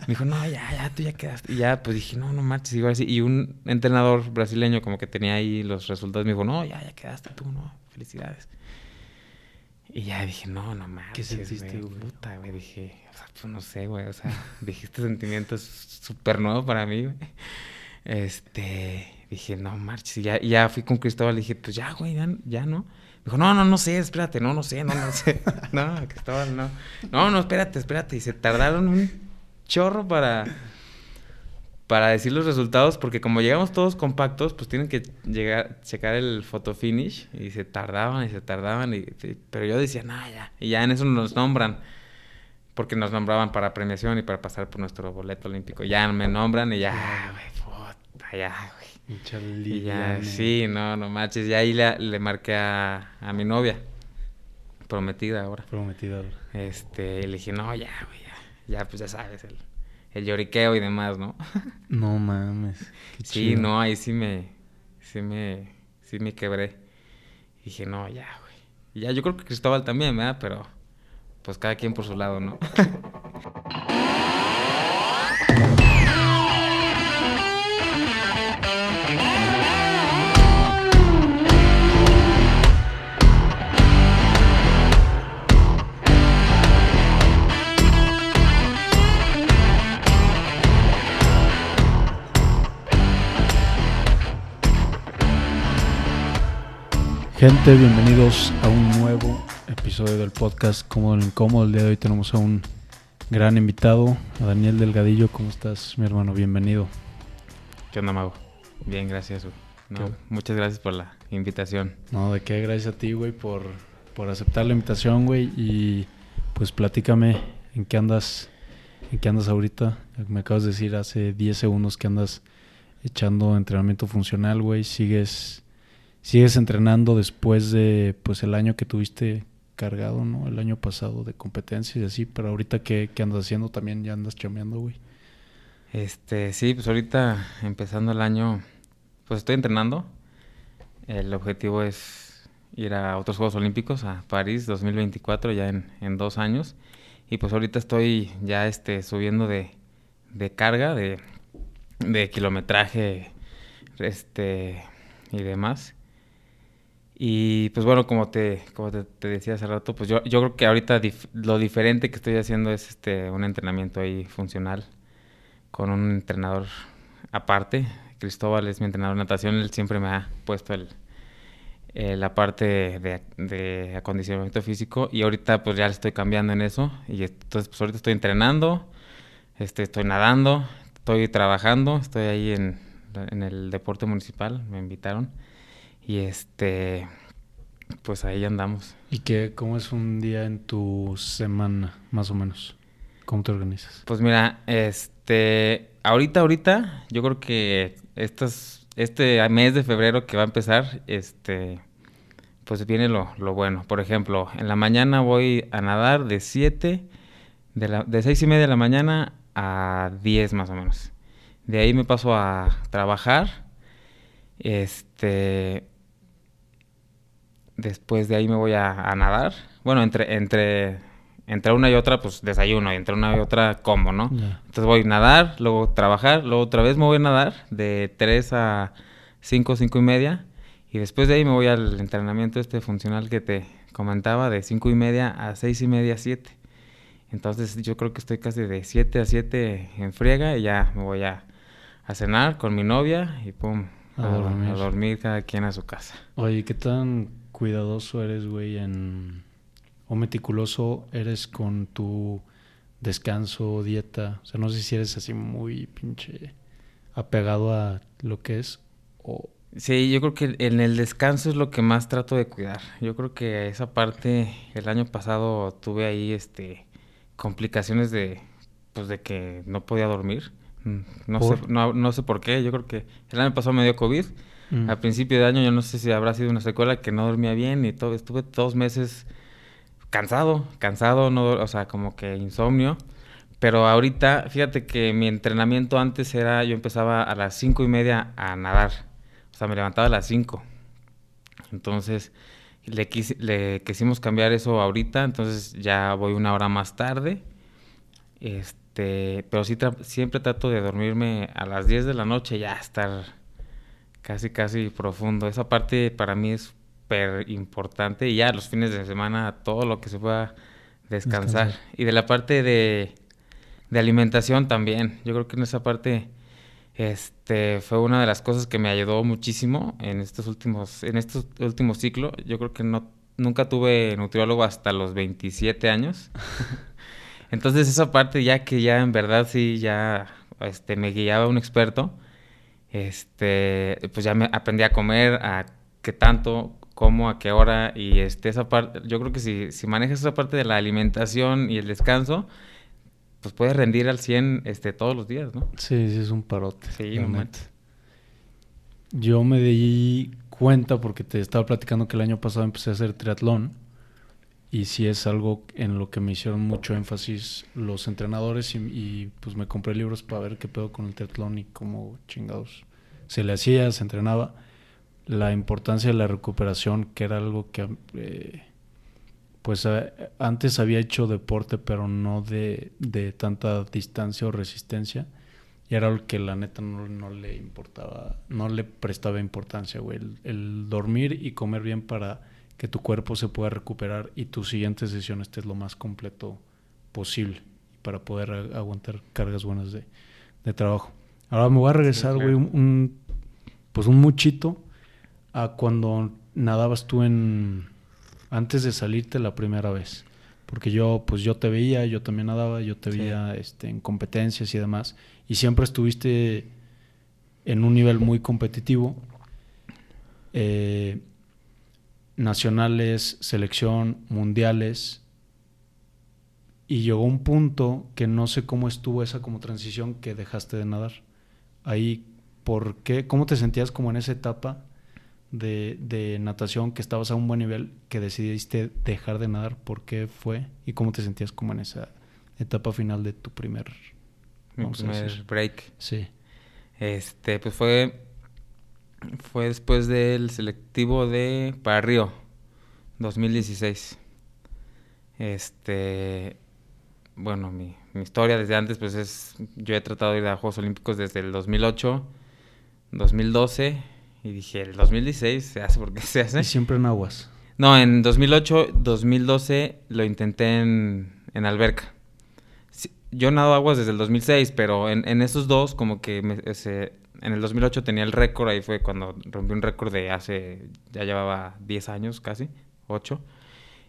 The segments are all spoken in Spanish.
Me dijo, no, ya, ya, tú ya quedaste. Y ya, pues dije, no, no marches, igual así. Y un entrenador brasileño como que tenía ahí los resultados, me dijo, no, ya, ya quedaste tú, no, felicidades. Y ya dije, no, no mames. ¿Qué sentiste, güey? güey? Puta, güey, dije, o sea, pues no sé, güey, o sea, dije, este sentimiento es súper nuevo para mí, güey. Este, dije, no marches. Y ya, y ya fui con Cristóbal, le dije, pues ya, güey, ya, ya no. Me dijo, no, no, no sé, espérate, no, no sé, no, no sé. no, Cristóbal, no. No, no, espérate, espérate. Y se tardaron un chorro para, para decir los resultados, porque como llegamos todos compactos, pues tienen que llegar, checar el photo finish, y se tardaban y se tardaban, y, y- pero yo decía, no, ya. Y ya en eso nos nombran, porque nos nombraban para premiación y para pasar por nuestro boleto olímpico. Ya me nombran y ya, güey, puta, ya, güey. Y ya, sí, no, no manches. Y ahí le, le marqué a, a mi novia, prometida ahora. Prometida. ahora. Este, y le dije, no, ya, güey, ya, pues ya sabes, el, el lloriqueo y demás, ¿no? No mames. qué sí, chido. no, ahí sí me, sí me, sí me quebré. Y dije, no, ya, güey. Y ya, yo creo que Cristóbal también, ¿verdad? Pero, pues cada quien por su lado, ¿no? Gente, bienvenidos a un nuevo episodio del podcast Cómodo el Incómodo. El día de hoy tenemos a un gran invitado, a Daniel Delgadillo. ¿Cómo estás, mi hermano? Bienvenido. ¿Qué onda, Mago? Bien, gracias. No, muchas gracias por la invitación. No, de qué, gracias a ti, güey, por, por aceptar la invitación, güey. Y pues platícame en qué andas, en qué andas ahorita. Me acabas de decir hace 10 segundos que andas echando entrenamiento funcional, güey. Sigues, sigues entrenando después de pues el año que tuviste cargado, ¿no? El año pasado de competencias y así, pero ahorita qué, qué andas haciendo también, ya andas chameando, güey. Este, sí, pues ahorita empezando el año, pues estoy entrenando. El objetivo es ir a otros Juegos Olímpicos, a París 2024, ya en, en dos años. Y pues ahorita estoy ya este, subiendo de, de carga, de, de kilometraje este, y demás. Y pues bueno, como te, como te, decía hace rato, pues yo, yo creo que ahorita lo diferente que estoy haciendo es este, un entrenamiento ahí funcional con un entrenador aparte. Cristóbal es mi entrenador de natación, él siempre me ha puesto el, eh, la parte de, de acondicionamiento físico y ahorita pues ya le estoy cambiando en eso y entonces pues ahorita estoy entrenando, este, estoy nadando, estoy trabajando, estoy ahí en, en el deporte municipal, me invitaron y este pues ahí andamos. ¿Y qué, cómo es un día en tu semana, más o menos? ¿Cómo te organizas? Pues mira, este, ahorita, ahorita, yo creo que estas, este mes de febrero que va a empezar, este, pues viene lo, lo bueno. Por ejemplo, en la mañana voy a nadar de 7, de, la, de 6 y media de la mañana a 10 más o menos. De ahí me paso a trabajar. Este, después de ahí me voy a, a nadar. Bueno, entre, entre, entre una y otra, pues desayuno, y entre una y otra como, ¿no? Entonces voy a nadar, luego trabajar, luego otra vez me voy a nadar de 3 a 5, 5 y media. Y después de ahí me voy al entrenamiento este funcional que te comentaba, de 5 y media a 6 y media, 7. Entonces yo creo que estoy casi de 7 a 7 en friega y ya me voy a, a cenar con mi novia y pum, A a, dormir. a dormir cada quien a su casa. Oye, ¿qué tan cuidadoso eres, güey, en... o meticuloso eres con tu descanso, dieta? O sea, no sé si eres así muy pinche apegado a lo que es o... Sí, yo creo que en el descanso es lo que más trato de cuidar. Yo creo que esa parte, el año pasado tuve ahí este complicaciones de pues de que no podía dormir. Mm, No sé, no sé por qué. Yo creo que el año pasado me dio COVID. Mm. A principio de año yo no sé si habrá sido una secuela que no dormía bien y todo, estuve dos meses cansado, cansado, no, o sea, como que insomnio. Pero ahorita, fíjate que mi entrenamiento antes era, yo empezaba a las cinco y media a nadar. O sea, me levantaba a las 5. Entonces, le, quisi- le quisimos cambiar eso ahorita. Entonces, ya voy una hora más tarde. este, pero sí siempre trato de dormirme a las 10 de la noche ya estar casi casi profundo. Esa parte para mí es súper importante y ya los fines de semana todo lo que se pueda descansar. Y de la parte de, de alimentación también. Yo creo que en esa parte este fue una de las cosas que me ayudó muchísimo en estos últimos en estos últimos ciclos. Yo creo que no nunca tuve nutriólogo hasta los 27 años. Entonces esa parte ya que ya en verdad sí ya este me guiaba un experto, este pues ya me aprendí a comer, a qué tanto, cómo, a qué hora y este esa parte, yo creo que si si manejas esa parte de la alimentación y el descanso, pues puedes rendir al 100 este, todos los días, ¿no? Sí, sí, es un parote. Sí, Yo me di cuenta porque te estaba platicando que el año pasado empecé a hacer triatlón y sí es algo en lo que me hicieron mucho énfasis los entrenadores y, pues me compré libros para ver qué pedo con el triatlón y cómo chingados se le hacía, se entrenaba. La importancia de la recuperación, que era algo que... Eh, pues eh, antes había hecho deporte, pero no de, tanta distancia o resistencia. Y era lo que la neta no, le importaba, no le prestaba importancia, güey. El, dormir y comer bien para que tu cuerpo se pueda recuperar y tu siguiente sesión estés lo más completo posible para poder aguantar cargas buenas de, trabajo. Ahora me voy a regresar, güey, un, pues un muchito a cuando nadabas tú en, antes de salirte la primera vez. Porque yo, pues yo te veía, yo también nadaba, yo te veía este, en competencias y demás. Y siempre estuviste en un nivel muy competitivo. Eh, nacionales, selección, mundiales. Y llegó un punto que no sé cómo estuvo esa como transición que dejaste de nadar. Ahí, ¿por qué? ¿Cómo te sentías como en esa etapa? de, natación que estabas a un buen nivel que decidiste dejar de nadar? ¿Por qué fue? ¿Y cómo te sentías como en esa etapa final de tu primer, break? Sí. Este, pues fue fue después del selectivo de para Río 2016. Este, bueno, mi, mi historia desde antes pues es yo he tratado de ir a Juegos Olímpicos desde el 2008, 2012 y dije, el 2016 se hace porque se hace. Y siempre en aguas. No, en 2008, 2012 lo intenté en, en alberca. yo nado aguas desde el 2006, pero en, en esos dos, como que ese, en el 2008 tenía el récord, ahí fue cuando rompí un récord de hace, ya llevaba 10 años casi, 8.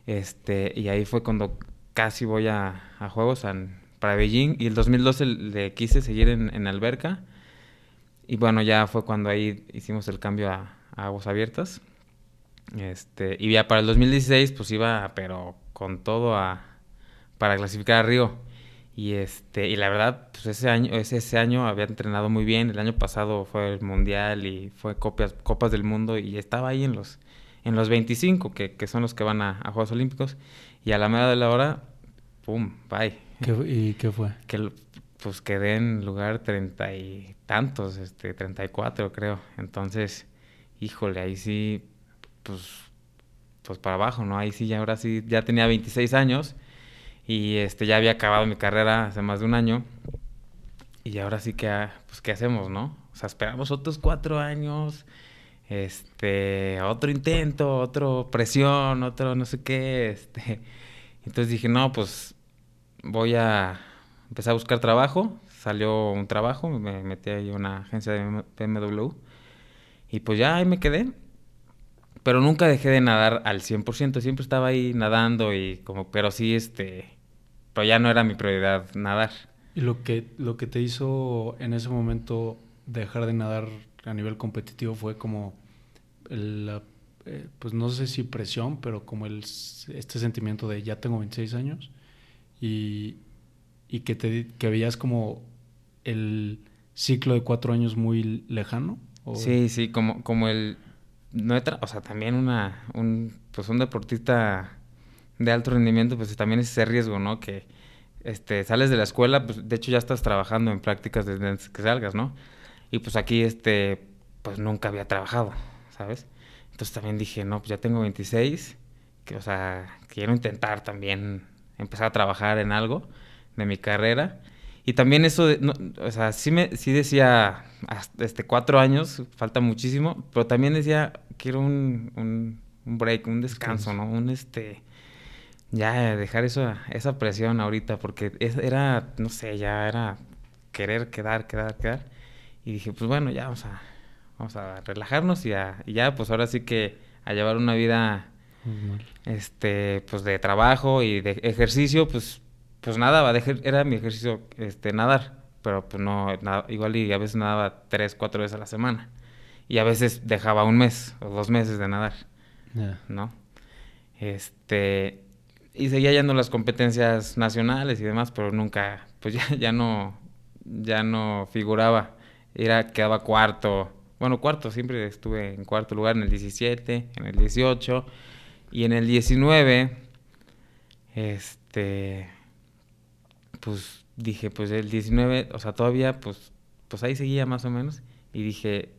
Este, y ahí fue cuando casi voy a, a Juegos para Beijing. Y el 2012 le quise seguir en, en alberca y bueno, ya fue cuando ahí hicimos el cambio a, aguas abiertas. Este, y ya para el 2016 pues iba, pero con todo a, para clasificar a Río. Y este, y la verdad, pues ese año, ese, ese año había entrenado muy bien. El año pasado fue el mundial y fue copias, copas del mundo y estaba ahí en los, en los 25, que, que son los que van a, Juegos Olímpicos. Y a la media de la hora, pum, bye. ¿Y qué fue? Que pues quedé en lugar treinta y tantos, este, treinta y cuatro creo. Entonces, híjole, ahí sí, pues, pues para abajo, ¿no? Ahí sí, ya ahora sí, ya tenía 26 años y este, ya había acabado mi carrera hace más de un año. Y ahora sí que, ah, pues, ¿qué hacemos, no? O sea, esperamos otros cuatro años, este, otro intento, otro presión, otro no sé qué, este. Entonces dije, no, pues voy a empecé a buscar trabajo, salió un trabajo, me metí ahí a una agencia de BMW y pues ya ahí me quedé. Pero nunca dejé de nadar al 100%, siempre estaba ahí nadando y como, pero sí, este, pero ya no era mi prioridad nadar. ¿Y lo que, lo que te hizo en ese momento dejar de nadar a nivel competitivo fue como el, eh, pues no sé si presión, pero como el, este sentimiento de ya tengo 26 años y, y que, te, que veías como el ciclo de cuatro años muy lejano? Sí, sí, como, como el... No o sea, también una, un, pues un deportista de alto rendimiento, pues también es ese riesgo, ¿no? Que este, sales de la escuela, pues de hecho ya estás trabajando en prácticas desde antes que salgas, ¿no? Y pues aquí, este, pues nunca había trabajado, ¿sabes? Entonces también dije, no, pues ya tengo 26, que, o sea, quiero intentar también empezar a trabajar en algo de mi carrera. Y también eso, de, o sea, sí, me, sí decía, hasta este, cuatro años, falta muchísimo, pero también decía, quiero un, un, un break, un descanso, ¿no? Un, este, ya dejar eso, esa presión ahorita, porque era, no sé, ya era querer quedar, quedar, quedar. Y dije, pues bueno, ya vamos a, vamos a relajarnos y, y ya, pues ahora sí que a llevar una vida, este, pues de trabajo y de ejercicio, pues pues nada, era mi ejercicio este, nadar, pero pues no, igual y a veces nadaba tres, cuatro veces a la semana. Y a veces dejaba un mes o dos meses de nadar, ¿no? Este, y seguía yendo las competencias nacionales y demás, pero nunca, pues ya, ya no, ya no figuraba. Era, quedaba cuarto, bueno, cuarto, siempre estuve en cuarto lugar en el 17, en el 18 y en el 19, este, pues dije, pues el 19, o sea, todavía, pues, pues ahí seguía más o menos. Y dije,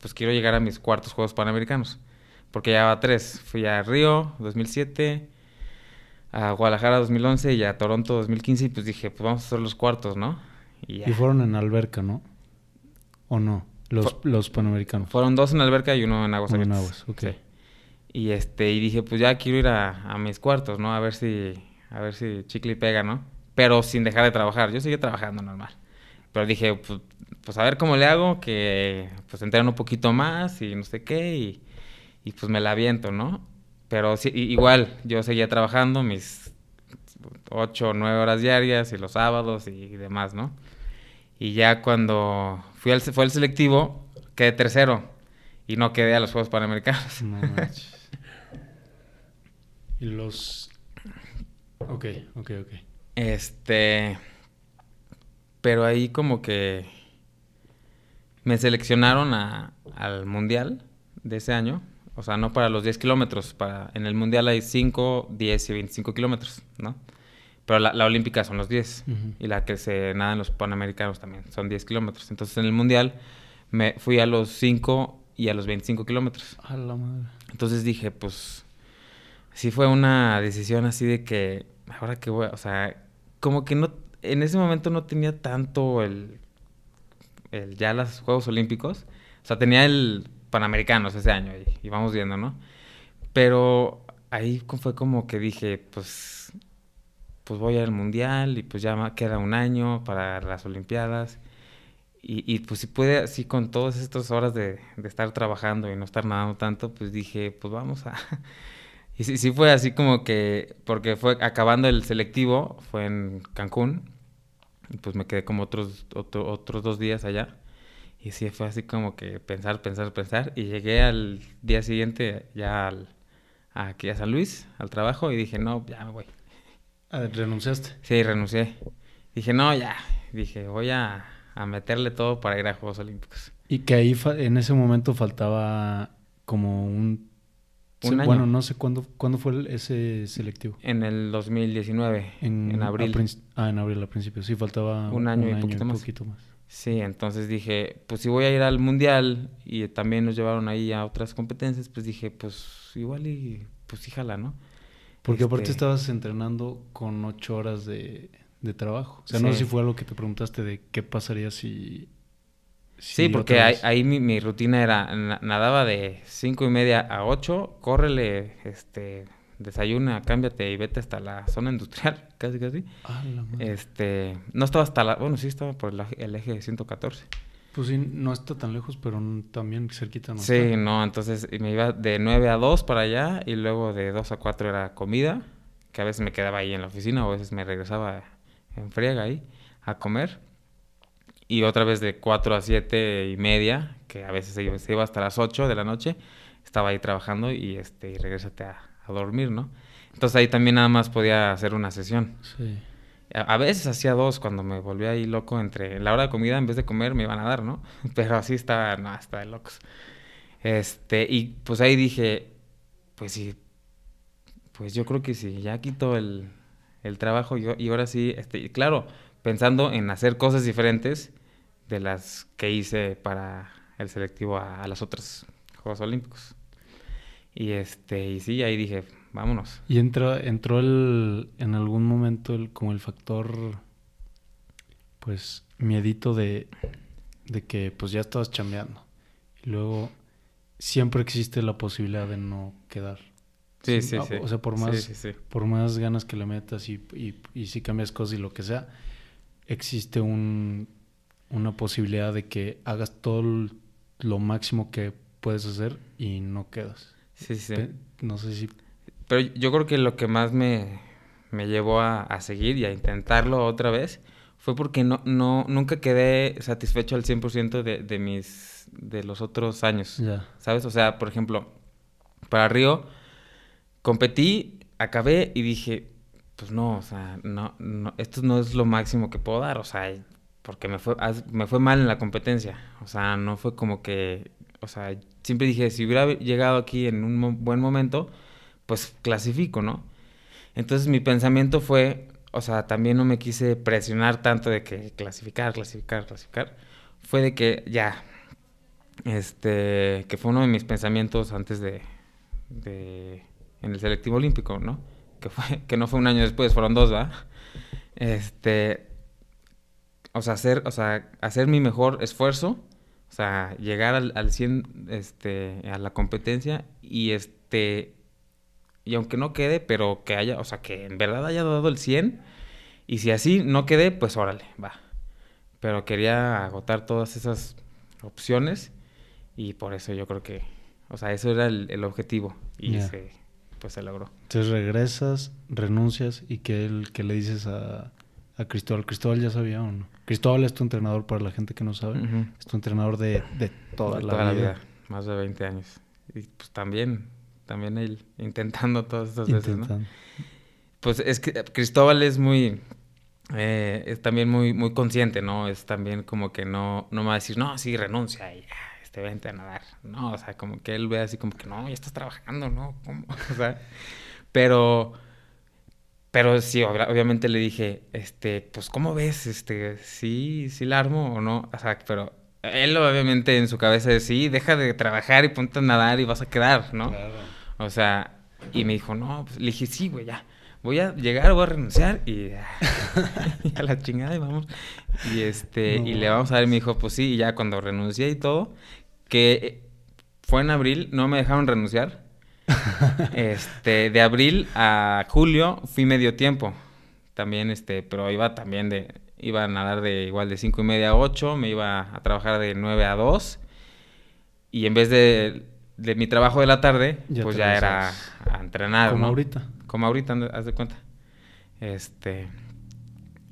pues quiero llegar a mis cuartos Juegos Panamericanos. Porque ya va tres. Fui a Río 2007, a Guadalajara 2011 y a Toronto 2015. Y pues dije, pues vamos a hacer los cuartos, ¿no? Y, fueron en alberca, ¿no? ¿O no? Los, los Panamericanos. Fueron dos en alberca y uno en aguas En aguas, ok. Y, este, y dije, pues ya quiero ir a, a mis cuartos, ¿no? A ver si, a ver si chicle pega, ¿no? pero sin dejar de trabajar. Yo seguía trabajando normal. Pero dije, pues, pues, a ver cómo le hago, que pues entreno un poquito más y no sé qué, y, y pues me la aviento, ¿no? Pero sí, igual, yo seguía trabajando mis ocho o nueve horas diarias y los sábados y demás, ¿no? Y ya cuando fui al, fue al selectivo, quedé tercero y no quedé a los Juegos Panamericanos. No y los... Ok, ok, ok. Este. Pero ahí como que me seleccionaron al mundial de ese año. O sea, no para los 10 kilómetros. Para, en el mundial hay 5, 10 y 25 kilómetros, ¿no? Pero la, olímpica son los 10. Y la que se nada en los panamericanos también son 10 kilómetros. Entonces en el mundial me fui a los 5 y a los 25 kilómetros. A la madre. Entonces dije, pues. Sí fue una decisión así de que. Ahora que voy. O sea, como que no, en ese momento no tenía tanto el, el ya los Juegos Olímpicos. O sea, tenía el Panamericanos ese año y, vamos viendo, ¿no? Pero ahí fue como que dije, pues, pues voy al Mundial y pues ya queda un año para las Olimpiadas. Y, pues si puede, así con todas estas horas de, de estar trabajando y no estar nadando tanto, pues dije, pues vamos a... Y sí, sí fue así como que, porque fue acabando el selectivo, fue en Cancún, y pues me quedé como otros, otros dos días allá. Y sí, fue así como que pensar, pensar, pensar. Y llegué al día siguiente ya al, aquí a San Luis, al trabajo, y dije, no, ya me voy. Ah, ¿Renunciaste? Sí, renuncié. Dije, no, ya. Dije, voy a, a meterle todo para ir a Juegos Olímpicos. Y que ahí en ese momento faltaba como un bueno, no sé cuándo, cuándo fue ese selectivo. En el 2019, en, abril. ah, en abril al principio, sí, faltaba un año, y, poquito, más. Sí, entonces dije, pues si voy a ir al mundial y también nos llevaron ahí a otras competencias, pues dije, pues igual y pues híjala, ¿no? Porque aparte este estabas entrenando con ocho horas de, trabajo. O sea, no sé si fue algo que te preguntaste de qué pasaría si Sí, porque ahí, mi, rutina era, nadaba de cinco y media a ocho, córrele, este, desayuna, cámbiate y vete hasta la zona industrial, casi casi. Ah, este, no estaba hasta la, bueno, sí estaba por el, eje 114. Pues sí, no está tan lejos, pero también cerquita no Sí, no, entonces me iba de 9 a 2 para allá y luego de 2 a 4 era comida, que a veces me quedaba ahí en la oficina o a veces me regresaba en friega ahí a comer y otra vez de 4 a 7 y media, que a veces se iba, hasta las 8 de la noche, estaba ahí trabajando y, este, y regresate a, dormir, ¿no? Entonces ahí también nada más podía hacer una sesión. Sí. A, veces hacía dos cuando me volvía ahí loco entre la hora de comida, en vez de comer me iban a dar, ¿no? Pero así estaba, no, estaba de locos. Este, y pues ahí dije, pues sí, pues yo creo que sí, ya quito el, el trabajo yo, y ahora sí, este, claro, pensando en hacer cosas diferentes de las que hice para el selectivo a, las otras Juegos Olímpicos. Y este, y sí, ahí dije, vámonos. ¿Y entró, entró el, en algún momento el, como el factor pues, miedito de, de que pues ya estabas chambeando. Y luego siempre existe la posibilidad de no quedar. Sí, sí, sí. O sea, por más, Sí, sí, sí. por más ganas que le metas y, y, y si cambias cosas y lo que sea, existe un, una posibilidad de que hagas todo lo máximo que puedes hacer y no quedas. Sí, sí. No sé si... Pero yo creo que lo que más me, me llevó a, a seguir y a intentarlo otra vez fue porque no, no, nunca quedé satisfecho al 100% de, de mis, de los otros años. Ya. ¿Sabes? O sea, por ejemplo, para Río competí, acabé y dije, pues no, o sea, no, no, esto no es lo máximo que puedo dar, o sea, porque me fue, me fue mal en la competencia, o sea, no fue como que, o sea, siempre dije, si hubiera llegado aquí en un buen momento, pues clasifico, ¿no? Entonces mi pensamiento fue, o sea, también no me quise presionar tanto de que clasificar, clasificar, clasificar, fue de que ya, este, que fue uno de mis pensamientos antes de, de en el selectivo olímpico, ¿no? Que fue, que no fue un año después, fueron dos, ¿va? Este, o sea, hacer, o sea, hacer mi mejor esfuerzo, o sea, llegar al, al 100, este, a la competencia y este, y aunque no quede, pero que haya, o sea, que en verdad haya dado el 100 y si así no quedé, pues órale, va. Pero quería agotar todas esas opciones y por eso yo creo que, o sea, eso era el, el objetivo y Ya. se, pues se logró. Entonces regresas, renuncias y que que le dices a, a Cristóbal. Cristóbal ya sabía o no. Cristóbal es tu entrenador para la gente que no sabe. Es tu entrenador de, de toda, De la, vida. más de 20 años. Y pues también, también él intentando todas estas veces, ¿no? Intentando. Pues es que Cristóbal es muy, eh, es también muy, muy consciente, ¿no? Es también como que no, no me va a decir, no, sí, renuncia y este, vente a nadar. No, o sea, como que él ve así como que, no, ya estás trabajando, ¿no? ¿Cómo? O sea, pero, pero sí, obvia- obviamente le dije, este, pues, ¿cómo ves? Este, sí, sí la armo o no. O sea, pero él obviamente en su cabeza es, sí, deja de trabajar y ponte a nadar y vas a quedar, ¿no? O sea, y me dijo, no, pues le dije, sí, güey, ya. Voy a llegar, voy a renunciar y, y a la chingada y vamos. Y este, y le vamos a ver, y me dijo, pues sí, y ya cuando renuncié y todo, que fue en abril, no me dejaron renunciar. Este, de abril a julio fui medio tiempo. También, este, pero iba también de, iba a nadar de igual de cinco y media a 8, me iba a trabajar de 9 a 2. Y en vez de, de mi trabajo de la tarde, Ya pues ya era a entrenar, Como ¿no? ahorita. Como ahorita, haz de cuenta. Este.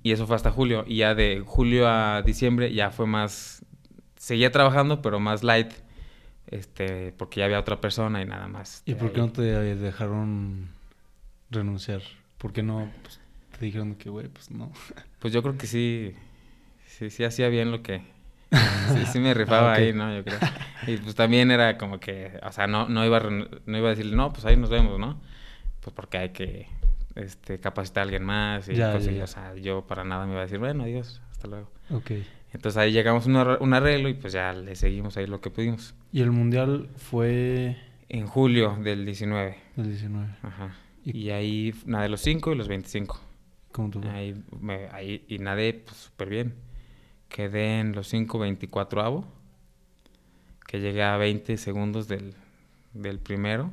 Y eso fue hasta julio. Y ya de julio a diciembre ya fue más. Seguía trabajando, pero más light. Este, porque ya había otra persona y nada más. ¿Y por qué ahí. no te dejaron renunciar? ¿Por qué no pues, te dijeron que, güey, pues no? Pues yo creo que sí. Sí, sí hacía bien lo que. Sí, sí me rifaba Ah, ahí, ¿no? Yo creo. Y pues también era como que. O sea, no, no, iba, a, no iba a decirle, no, pues ahí nos vemos, ¿no? Pues porque hay que este, capacitar a alguien más y Ya, ya, cosas así. ya. O sea, yo para nada me iba a decir, bueno, adiós, hasta luego. Ok. Entonces ahí llegamos a un, arre- un arreglo y pues ya le seguimos ahí lo que pudimos. ¿Y el mundial fue En julio del 19. el 19? Ajá. Y- Y, ahí nadé los 5 y los 25. ¿Cómo fue? Ahí, me- ahí y nadé pues súper bien. Quedé en los 5 24 avo. Que llegué a 20 segundos del, del primero.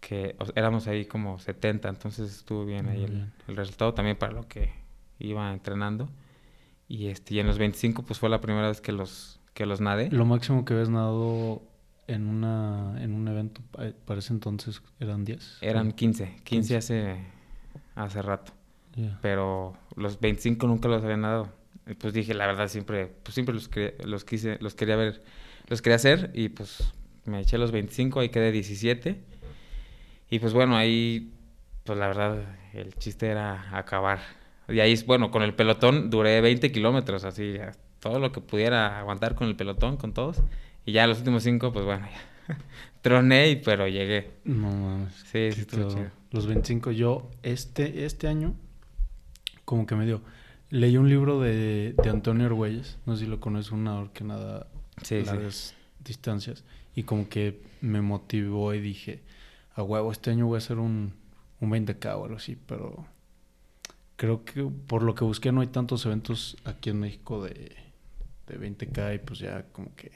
Que o éramos ahí como 70, entonces estuvo bien ahí Muy el, bien. el resultado también para lo que iba entrenando. Y este y en los 25 pues fue la primera vez que los que los nadé. Lo máximo que habías nadado en una en un evento pa- para ese entonces eran 10. Eran 15, 15 15. hace hace rato. Pero los 25 nunca los había nadado. Y pues dije, la verdad, siempre, pues siempre los, los quise, los quería ver, los quería hacer y pues me eché los 25, ahí quedé 17. Y pues bueno, ahí, pues la verdad, el chiste era acabar. Y ahí, bueno, con el pelotón duré 20 kilómetros, así, todo lo que pudiera aguantar con el pelotón, con todos. Y ya los últimos 5, pues bueno, ya. troné, pero llegué. No mames. Sí, sí, estuvo chido. Los 25 yo este este año como que me dio leí un libro de, de Antonio Argüelles, no sé si lo conoces, un nadador que nada Sí, sí. largas distancias y como que me motivó y dije, a huevo, este año voy a hacer un, un 20k o algo así, pero creo que por lo que busqué no hay tantos eventos aquí en México de, de 20K y pues ya como que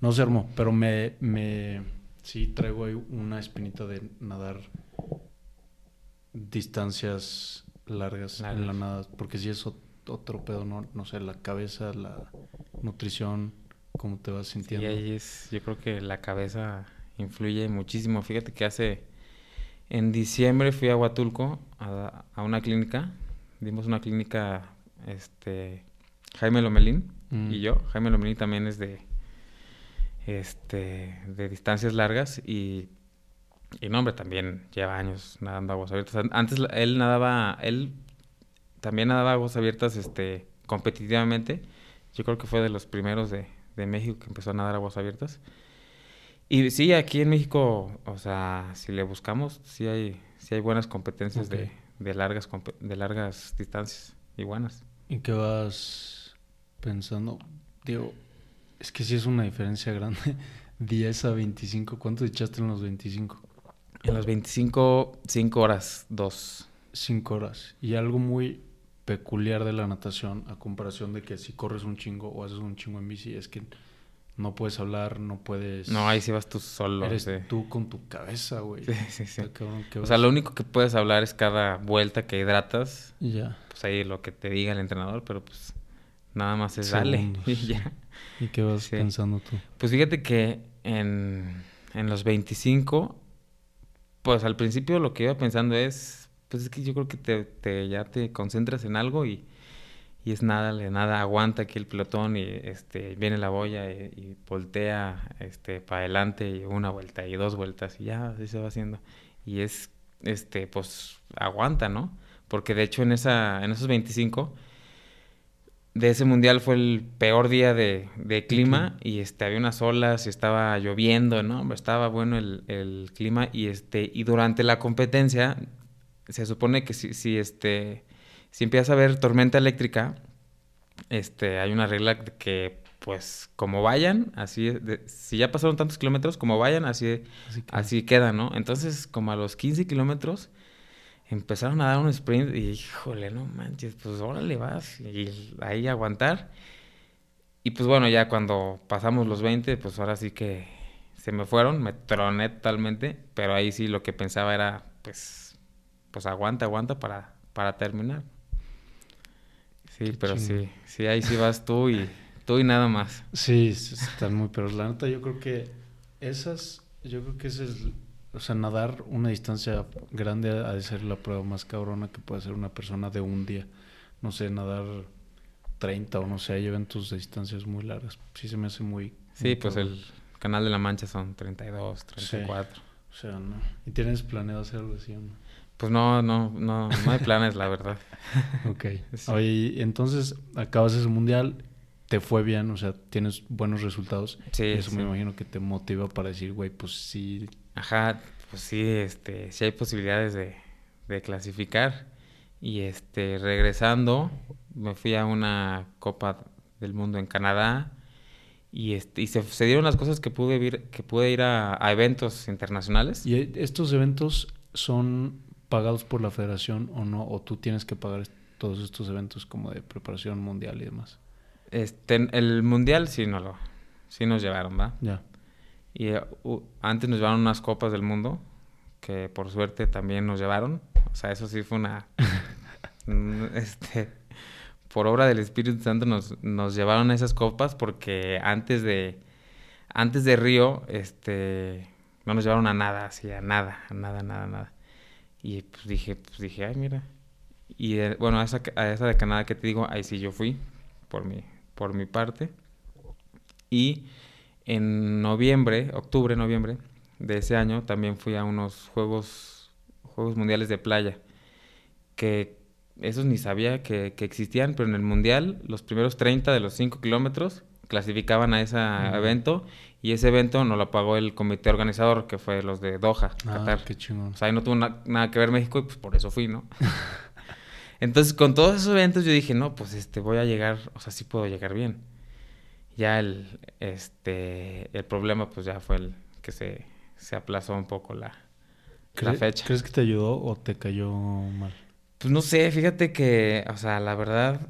no se armó, pero me, me sí traigo ahí una espinita de nadar distancias largas, en la nada, porque si es otro pedo, no, no sé, la cabeza, la nutrición, cómo te vas sintiendo. Y ahí es, yo creo que la cabeza influye muchísimo. Fíjate que hace, en diciembre fui a Huatulco a, a una clínica, dimos una clínica, este, Jaime Lomelín mm. y yo. Jaime Lomelín también es de, este, de distancias largas y y no, hombre, también lleva años nadando aguas abiertas. Antes él nadaba, él también nadaba aguas abiertas este, competitivamente. Yo creo que fue de los primeros de, de México que empezó a nadar aguas abiertas. Y sí, aquí en México, o sea, si le buscamos, sí hay, sí hay buenas competencias de, de, largas, de largas distancias y buenas. ¿Y qué vas pensando? Digo, es que sí es una diferencia grande. 10 a 25. ¿Cuánto echaste en los 25? En los 25, 5 horas, 2. 5 horas. Y algo muy peculiar de la natación, a comparación de que si corres un chingo o haces un chingo en bici, es que no puedes hablar, no puedes... No, ahí sí vas tú solo. Eres tú con tu cabeza, güey. Sí, sí, sí. o sea, lo único que puedes hablar es cada vuelta que hidratas. Ya. Pues ahí lo que te diga el entrenador, pero pues nada más es dale y ya. ¿Y qué vas pensando tú? Pues fíjate que en, en los 25 pues al principio lo que iba pensando es, pues es que yo creo que te, ya te concentras en algo y, y es nada, nada, aguanta aquí el pelotón y este, viene la boya y, voltea este, para adelante y una vuelta y dos vueltas y ya así se va haciendo. Y es, este, pues aguanta, ¿no? Porque de hecho en, esa, en esos 25 de ese mundial fue el peor día de, clima y este había unas olas y estaba lloviendo, ¿no? Estaba bueno el, clima y este y durante la competencia se supone que si, si este si empieza a haber tormenta eléctrica, este hay una regla que pues como vayan, así si ya pasaron tantos kilómetros, como vayan, así, así, así queda, ¿no? Entonces, como a los 15 kilómetros, empezaron a dar un sprint y híjole, no manches, pues órale vas y ahí aguantar. Y pues bueno, ya cuando pasamos los 20, pues ahora sí que se me fueron, me troné totalmente, pero ahí sí lo que pensaba era pues pues aguanta, aguanta para para terminar. Sí, pero sí, sí ahí sí vas tú y tú y nada más. Sí, están muy pero la neta yo creo que esas yo creo que ese es o sea, nadar una distancia grande ha de ser la prueba más cabrona que puede hacer una persona de un día. No sé, nadar 30 o no sé, hay eventos de distancias muy largas. Sí se me hace muy... Sí, pues el Canal de la Mancha son 32, 34. O sea, ¿no? ¿Y tienes planeado hacer algo así Pues no, no, no, no hay planes, la verdad. ok. Oye, entonces acabas ese mundial, te fue bien, o sea, tienes buenos resultados. Sí. eso me imagino que te motiva para decir, güey, pues sí Ajá, pues sí, este, sí hay posibilidades de, de clasificar. Y este, regresando, me fui a una Copa del Mundo en Canadá. Y, este, y se, se dieron las cosas que pude ir, que pude ir a, eventos internacionales. ¿Y estos eventos son pagados por la federación o no? ¿O tú tienes que pagar todos estos eventos como de preparación mundial y demás? Este, el mundial sí, no lo, sí nos llevaron, ¿va? Ya. Y eh, antes nos llevaron unas copas del mundo, que por suerte también nos llevaron. O sea, eso sí fue una... este, por obra del Espíritu Santo nos, nos llevaron esas copas porque antes de, antes de Río, este, no nos llevaron a nada, así, a nada, a nada, nada, nada. Y pues dije, pues dije, ay, mira. Y eh, bueno, a esa, a esa de Canadá que te digo, ahí sí yo fui, por mi, por mi parte. Y en noviembre, octubre, noviembre de ese año, también fui a unos Juegos, Juegos Mundiales de Playa, que esos ni sabía que, existían, pero en el Mundial los primeros 30 de los 5 kilómetros clasificaban a ese evento y ese evento no lo pagó el comité organizador, que fue los de Doha, ah, Qatar. Qué chingón. O sea, ahí no tuvo nada que ver México y pues por eso fui, ¿no? Entonces, con todos esos eventos yo dije, no, pues este, voy a llegar, o sea, sí puedo llegar bien ya el, este, el problema pues ya fue el que se, se aplazó un poco la, la fecha. ¿Crees que te ayudó o te cayó mal? Pues no sé, fíjate que, o sea, la verdad,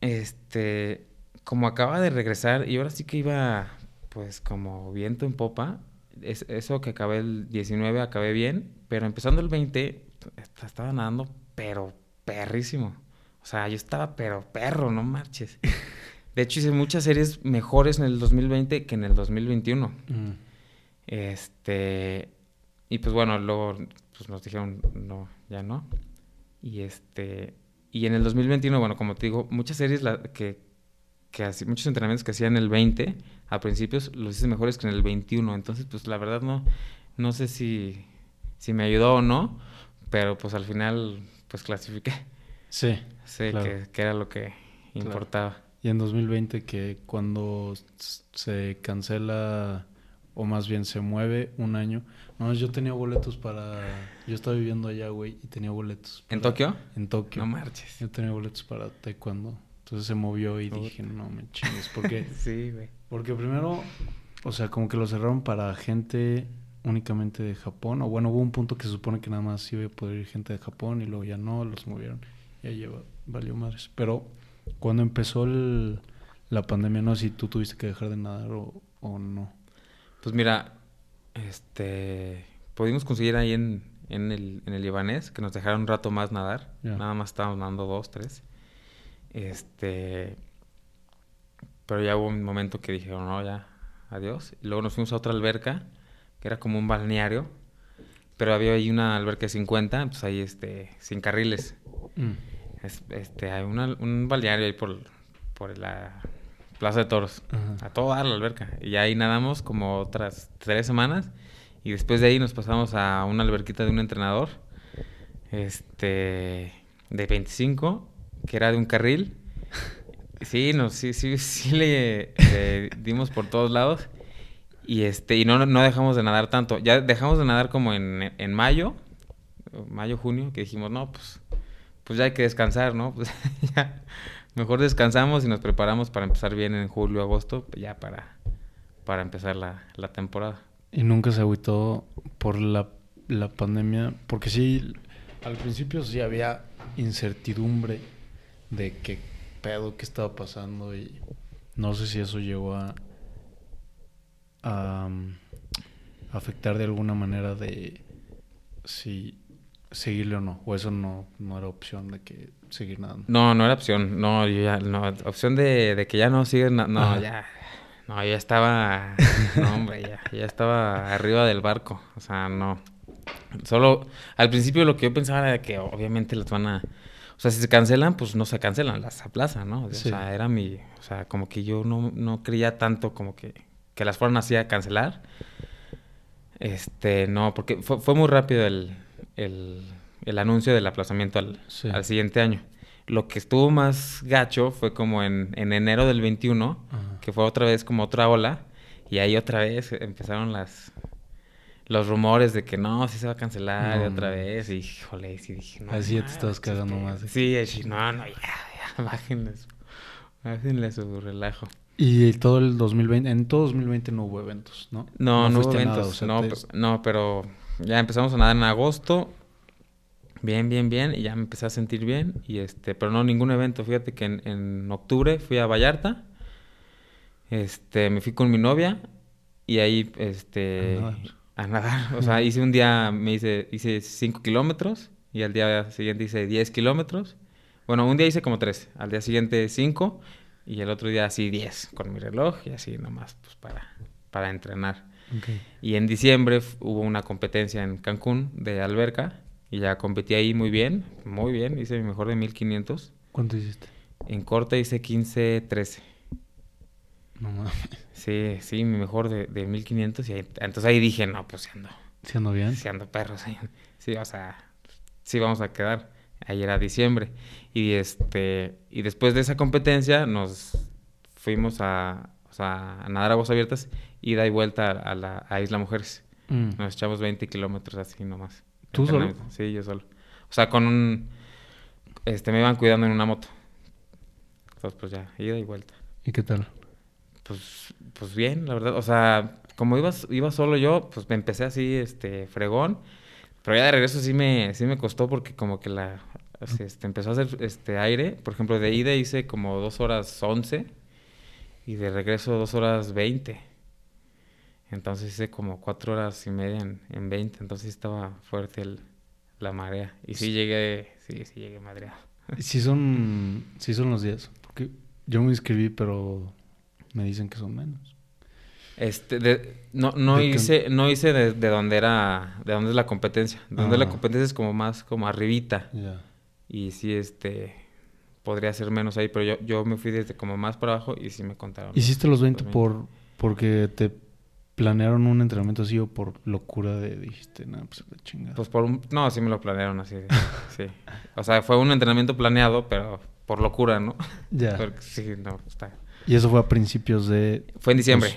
este, como acaba de regresar y ahora sí que iba, pues, como viento en popa, es, eso que acabé el 19, acabé bien, pero empezando el 20, estaba nadando, pero perrísimo. O sea, yo estaba, pero perro, no marches. De hecho, hice muchas series mejores en el 2020 que en el 2021. Mm. Este. Y pues bueno, luego pues nos dijeron, no, ya no. Y este. Y en el 2021, bueno, como te digo, muchas series que, que así, muchos entrenamientos que hacía en el 20 a principios los hice mejores que en el 21. Entonces, pues la verdad no, no sé si, si me ayudó o no, pero pues al final, pues clasifiqué. Sí. Sí, que, que, era lo que importaba. Y en 2020 que cuando se cancela o más bien se mueve un año. No, yo tenía boletos para... Yo estaba viviendo allá, güey, y tenía boletos. ¿En Tokio? En Tokio. No marches. Yo tenía boletos para taekwondo. Entonces se movió y dije, no me chingues. Porque, sí, güey. Porque primero, o sea, como que lo cerraron para gente únicamente de Japón. O bueno, hubo un punto que se supone que nada más iba a poder ir gente de Japón y luego ya no, los movieron. Ya lleva, valió madres. Pero cuando empezó la pandemia, no sé si tú tuviste que dejar de nadar o, no. Pues mira, este, pudimos conseguir ahí en, en, el, en el Libanés que nos dejaron un rato más nadar. Nada más estábamos nadando dos, tres. Este, pero ya hubo un momento que dije, no, ya, adiós. Y luego nos fuimos a otra alberca, que era como un balneario. Pero había ahí una alberca de 50, pues ahí, este, sin carriles. Mm este, hay un balneario ahí por, por la Plaza de Toros. A toda la alberca. Y ahí nadamos como otras tres semanas. Y después de ahí nos pasamos a una alberquita de un entrenador. Este. De 25. Que era de un carril. Sí, no, sí, sí, sí le, dimos por todos lados. Y este, y no, no dejamos de nadar tanto. Ya dejamos de nadar como en, en mayo. Mayo, junio. Que dijimos, no, pues pues ya hay que descansar, ¿no? Pues ya mejor descansamos y nos preparamos para empezar bien en julio, agosto, ya para, para empezar la, temporada. Y nunca se agüitó por la, la pandemia, porque sí, al principio sí había incertidumbre de qué pedo, qué estaba pasando y no sé si eso llegó a, a um, afectar de alguna manera de si seguirle o no. O eso no, no era opción de que seguir nadando. No, no era opción. No, yo ya, no, opción de, de que ya no siguen, no, ya. No, ya estaba, no hombre, ya, ya estaba arriba del barco. O sea, no. Solo, al principio lo que yo pensaba era que obviamente las van a, o sea, si se cancelan, pues no se cancelan, las aplazan, ¿no? O sea, era mi, o sea, como que yo no, no creía tanto como que, que las fueran así a cancelar. Este, no, porque fue, fue muy rápido el, el, el anuncio del aplazamiento al, al, siguiente año. Lo que estuvo más gacho fue como en, en enero del 21, que fue otra vez como otra ola, y ahí otra vez empezaron las los rumores de que no, sí se va a cancelar otra vez, y híjole, sí dije, no. Así te estás cagando más. Sí, no, no, ya, ya, bájenle su, bájenle su relajo. Y todo el 2020, en todo 2020 no hubo eventos, ¿no? No, no, hubo eventos, no, no, pero ya empezamos a nadar en agosto. Bien, bien, bien. Y ya me empecé a sentir bien. Y este, pero no ningún evento. Fíjate que en, octubre fui a Vallarta. Este, me fui con mi novia. Y ahí, este. A nadar. O sea, hice un día, me hice, hice 5 kilómetros. Y al día siguiente hice 10 kilómetros. Bueno, un día hice como 3. Al día siguiente 5. Y el otro día así 10 con mi reloj. Y así nomás, pues para, para entrenar. Y en diciembre hubo una competencia en Cancún de alberca y ya competí ahí muy bien, muy bien, hice mi mejor de 1500. ¿Cuánto hiciste? En corte hice 15, 13. No mames. Sí, sí, mi mejor de, de 1500 y entonces ahí dije, no, pues si ando. ¿Si ando bien? Si ando perro, sí. Sí, o sea, sí vamos a quedar. Ahí era diciembre. Y este, y después de esa competencia nos fuimos a, o sea, a nadar aguas abiertas ida y vuelta a, la, a Isla Mujeres. Mm. Nos echamos 20 kilómetros así nomás. ¿Tú solo? Sí, yo solo. O sea, con un... Este, me iban cuidando en una moto. Entonces, pues ya, ida y vuelta. ¿Y qué tal? Pues, pues bien, la verdad. O sea, como iba, iba solo yo, pues me empecé así, este, fregón. Pero ya de regreso sí me, sí me costó porque como que la, este, empezó a hacer este, aire. Por ejemplo, de ida hice como dos horas once y de regreso dos horas veinte. Entonces hice como cuatro horas y media en, en 20. Entonces estaba fuerte el, la marea. Y sí llegué, sí, sí llegué madreado. Sí son, sí son los días. Porque yo me inscribí, pero me dicen que son menos. Este, de, no, no hice, no hice de, de dónde era, de dónde es la competencia. De dónde Ah. la competencia es como más como arribita. Ya. Y sí, este, podría ser menos ahí, pero yo, yo me fui desde como más para abajo y sí me contaron. ¿Hiciste los 20 Los por porque te planearon un entrenamiento así o por locura de dijiste, nada, pues la chingada? Pues por un, no, sí me lo planearon así, sí. O sea, fue un entrenamiento planeado, pero por locura, ¿no? ya. Sí, no, está. Y eso fue a principios de... Fue en diciembre.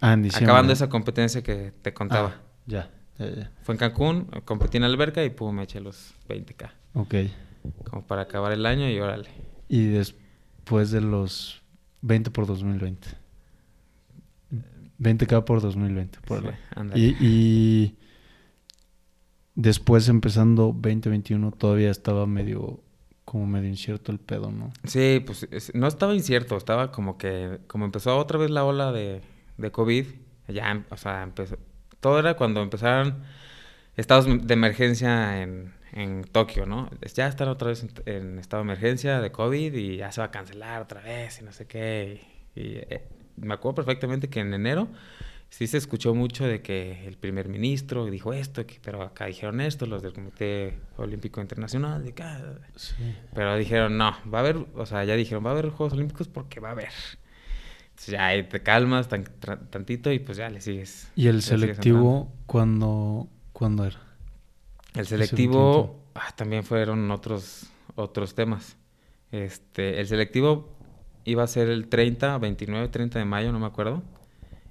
Ah, en diciembre. Acabando esa competencia que te contaba. Ah, ya, ya, ya. Fue en Cancún, competí en la alberca y pum, me eché los 20k. Ok. Como para acabar el año y órale. Y después de los 20 por 2020. 20k por 2020. Por Sí, y después empezando 2021 todavía estaba medio como medio incierto el pedo, ¿no? Sí, pues es- no estaba incierto, estaba como que, como empezó otra vez la ola de, de COVID, ya, o sea, empezó, todo era cuando empezaron estados de emergencia en, en Tokio, ¿no? Ya están otra vez en, estado de emergencia de COVID y ya se va a cancelar otra vez y no sé qué. Y, y, eh, me acuerdo perfectamente que en enero sí se escuchó mucho de que el primer ministro dijo esto, que, pero acá dijeron esto, los del Comité Olímpico Internacional, de acá, Sí. pero dijeron, no, va a haber, o sea, ya dijeron, va a haber Juegos Olímpicos porque va a haber. Entonces ya ahí te calmas tan- tantito y pues ya le sigues. ¿Y el selectivo cuándo, cuándo era? El selectivo ah, también fueron otros, otros temas. Este, el selectivo iba a ser el 30, 29, 30 de mayo, no me acuerdo,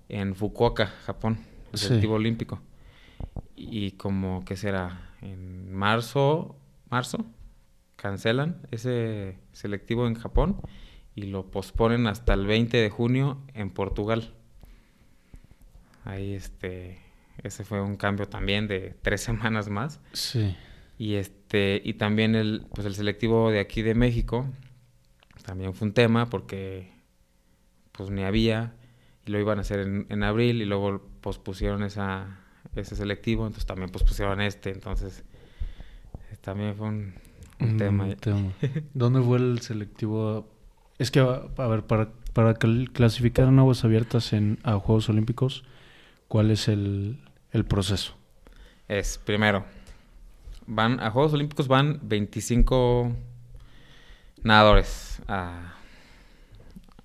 en Fukuoka, Japón, el Sí. selectivo olímpico. Y como, ¿qué será? En marzo, marzo, cancelan ese selectivo en Japón y lo posponen hasta el 20 de junio en Portugal. Ahí este, ese fue un cambio también de tres semanas más. Sí. Y este, y también el, pues el selectivo de aquí de México también fue un tema porque pues ni había y lo iban a hacer en, en abril y luego pospusieron esa, ese selectivo, entonces también pospusieron este, entonces también fue un, un Un tema. tema. ¿Dónde fue el selectivo? Es que, a ver, para, para clasificar en aguas abiertas en, a Juegos Olímpicos, ¿cuál es el, el proceso? Es, primero, van a Juegos Olímpicos van 25 nadadores a,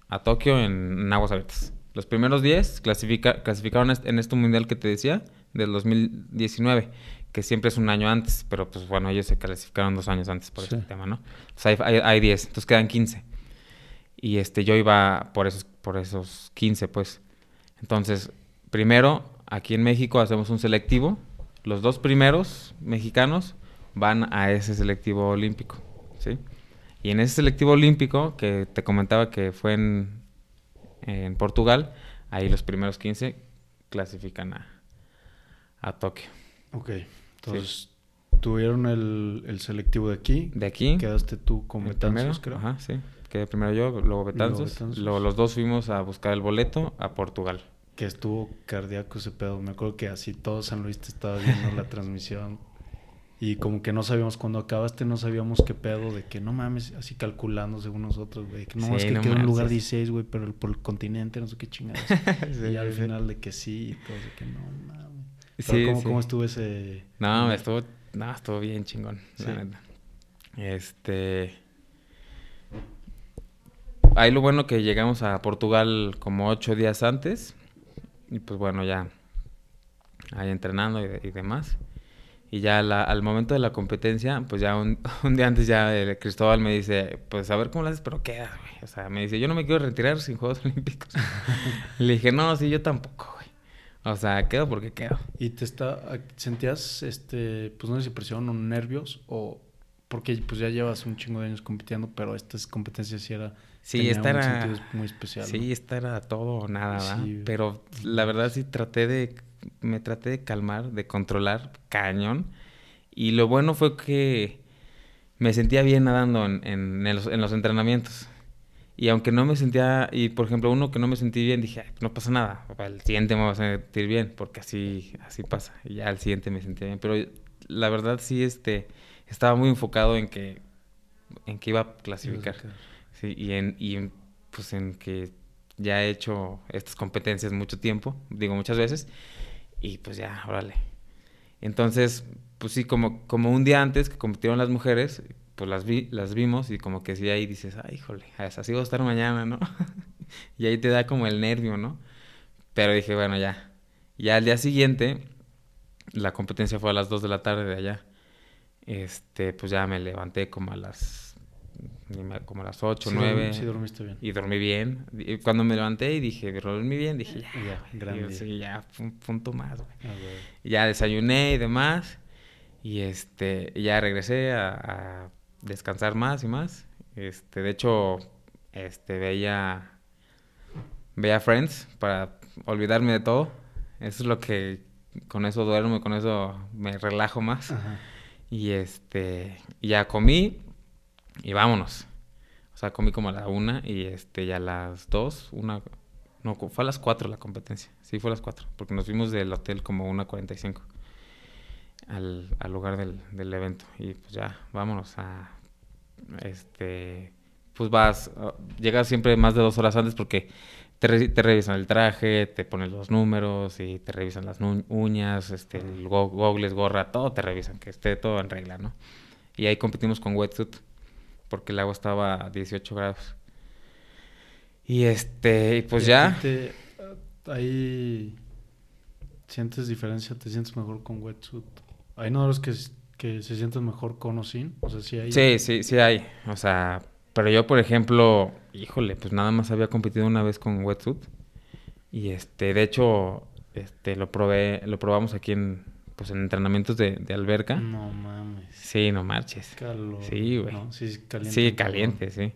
a Tokio en, en aguas abiertas. Los primeros 10 clasifica, clasificaron en este mundial que te decía, del 2019, que siempre es un año antes, pero pues bueno, ellos se clasificaron dos años antes por Sí. este tema, ¿no? Entonces hay, hay, hay 10, entonces quedan 15. Y este, yo iba por esos, por esos 15, pues. Entonces, primero, aquí en México hacemos un selectivo. Los dos primeros mexicanos van a ese selectivo olímpico, ¿sí? Y en ese selectivo olímpico, que te comentaba que fue en, en Portugal, ahí los primeros 15 clasifican a, a Tokio. Ok. Entonces, tuvieron el, el selectivo de aquí. De aquí, Quedaste tú con Betanzos, creo. Ajá, sí. Quedé primero yo, luego Betanzos. Betanzos. Luego los dos fuimos a buscar el boleto a Portugal. Que estuvo cardíaco ese pedo. Me acuerdo que así todo San Luis te estaba viendo la transmisión. Y como que no sabíamos, cuando acabaste no sabíamos qué pedo, de que no mames, así calculando según nosotros, güey. Que no, Sí, es que no quedó en lugar manches. 16, güey, pero el- por el continente, no sé qué chingadas. y al final de que sí, y todo, de que no mames. Pero Sí, ¿cómo, sí. ¿Cómo estuvo ese...? No, estuvo, no, estuvo bien chingón, Sí. la neta. Este. Ahí lo bueno que llegamos a Portugal como ocho días antes. Y pues bueno, ya. Ahí entrenando y, de- y demás. Y ya la- al momento de la competencia, pues ya un, un día antes ya el Cristóbal me dice, pues a ver cómo lo haces, pero queda, güey. O sea, me dice, yo no me quiero retirar sin Juegos Olímpicos. Le dije, no, sí, yo tampoco, güey. O sea, quedo porque quedo. ¿Y te está, sentías, este, pues no sé si presión o nervios o... Porque pues ya llevas un chingo de años compitiendo, pero estas competencias sí era... Sí, esta un era... sentido muy especial. ¿no? Sí, esta era todo o nada, ¿verdad? Sí. Pero la verdad sí traté de, me traté de calmar, de controlar cañón. Y lo bueno fue que me sentía bien nadando en, en, los, en los entrenamientos. Y aunque no me sentía, y por ejemplo, uno que no me sentí bien, dije, no pasa nada, el siguiente me va a sentir bien, porque así, así pasa. Y ya al siguiente me sentía bien. Pero la verdad sí, este, estaba muy enfocado en que, en que iba a clasificar. Sí, y en, y pues en que ya he hecho estas competencias mucho tiempo, digo muchas veces, y pues ya, órale. Entonces, pues sí, como, como un día antes que compitieron las mujeres, pues las vi, las vimos y como que sí ahí dices, ay, híjole, así voy a estar mañana, ¿no? y ahí te da como el nervio, ¿no? Pero dije, bueno, ya. Ya al día siguiente, la competencia fue a las 2 de la tarde de allá. Este, pues ya me levanté como a las como a las 8, sí, 9. Sí, dormiste bien. Y dormí bien. Y cuando me levanté y dije, dormí bien, dije, ya, ya, grande. sí, ya, un punto más, güey. Ah, ya desayuné y demás. Y este, ya regresé a, descansar más y más. Este, de hecho, este, veía, veía Friends para olvidarme de todo. Eso es lo que, con eso duermo y con eso me relajo más. Y este, ya comí y vámonos. O sea, comí como a la una y este, ya a las dos, una, no, fue a las cuatro la competencia. Sí, fue a las cuatro, porque nos fuimos del hotel como una cuarenta y cinco al, lugar del, del evento. Y pues ya, vámonos a, este, pues vas, ah, llegas siempre más de dos horas antes porque te, revisan el traje, te ponen los números y te revisan las uñas, este, el gogles, gorra, todo te revisan, que esté todo en regla, ¿no? Y ahí competimos con wetsuit porque el agua estaba a 18 grados. Y este, pues ya... ahí sientes diferencia, te sientes mejor con wetsuit. Hay nadadores que, que se sienten mejor con o sin, o sea, sí hay. Sí, sí, sí hay. O sea, pero yo, por ejemplo, híjole, pues nada más había competido una vez con wetsuit. Y este, de hecho, este, lo probé, lo probamos aquí en, pues en entrenamientos de, de alberca. No mames. Sí, no marches. Calor. Sí, güey. Sí, caliente. Sí, caliente, sí.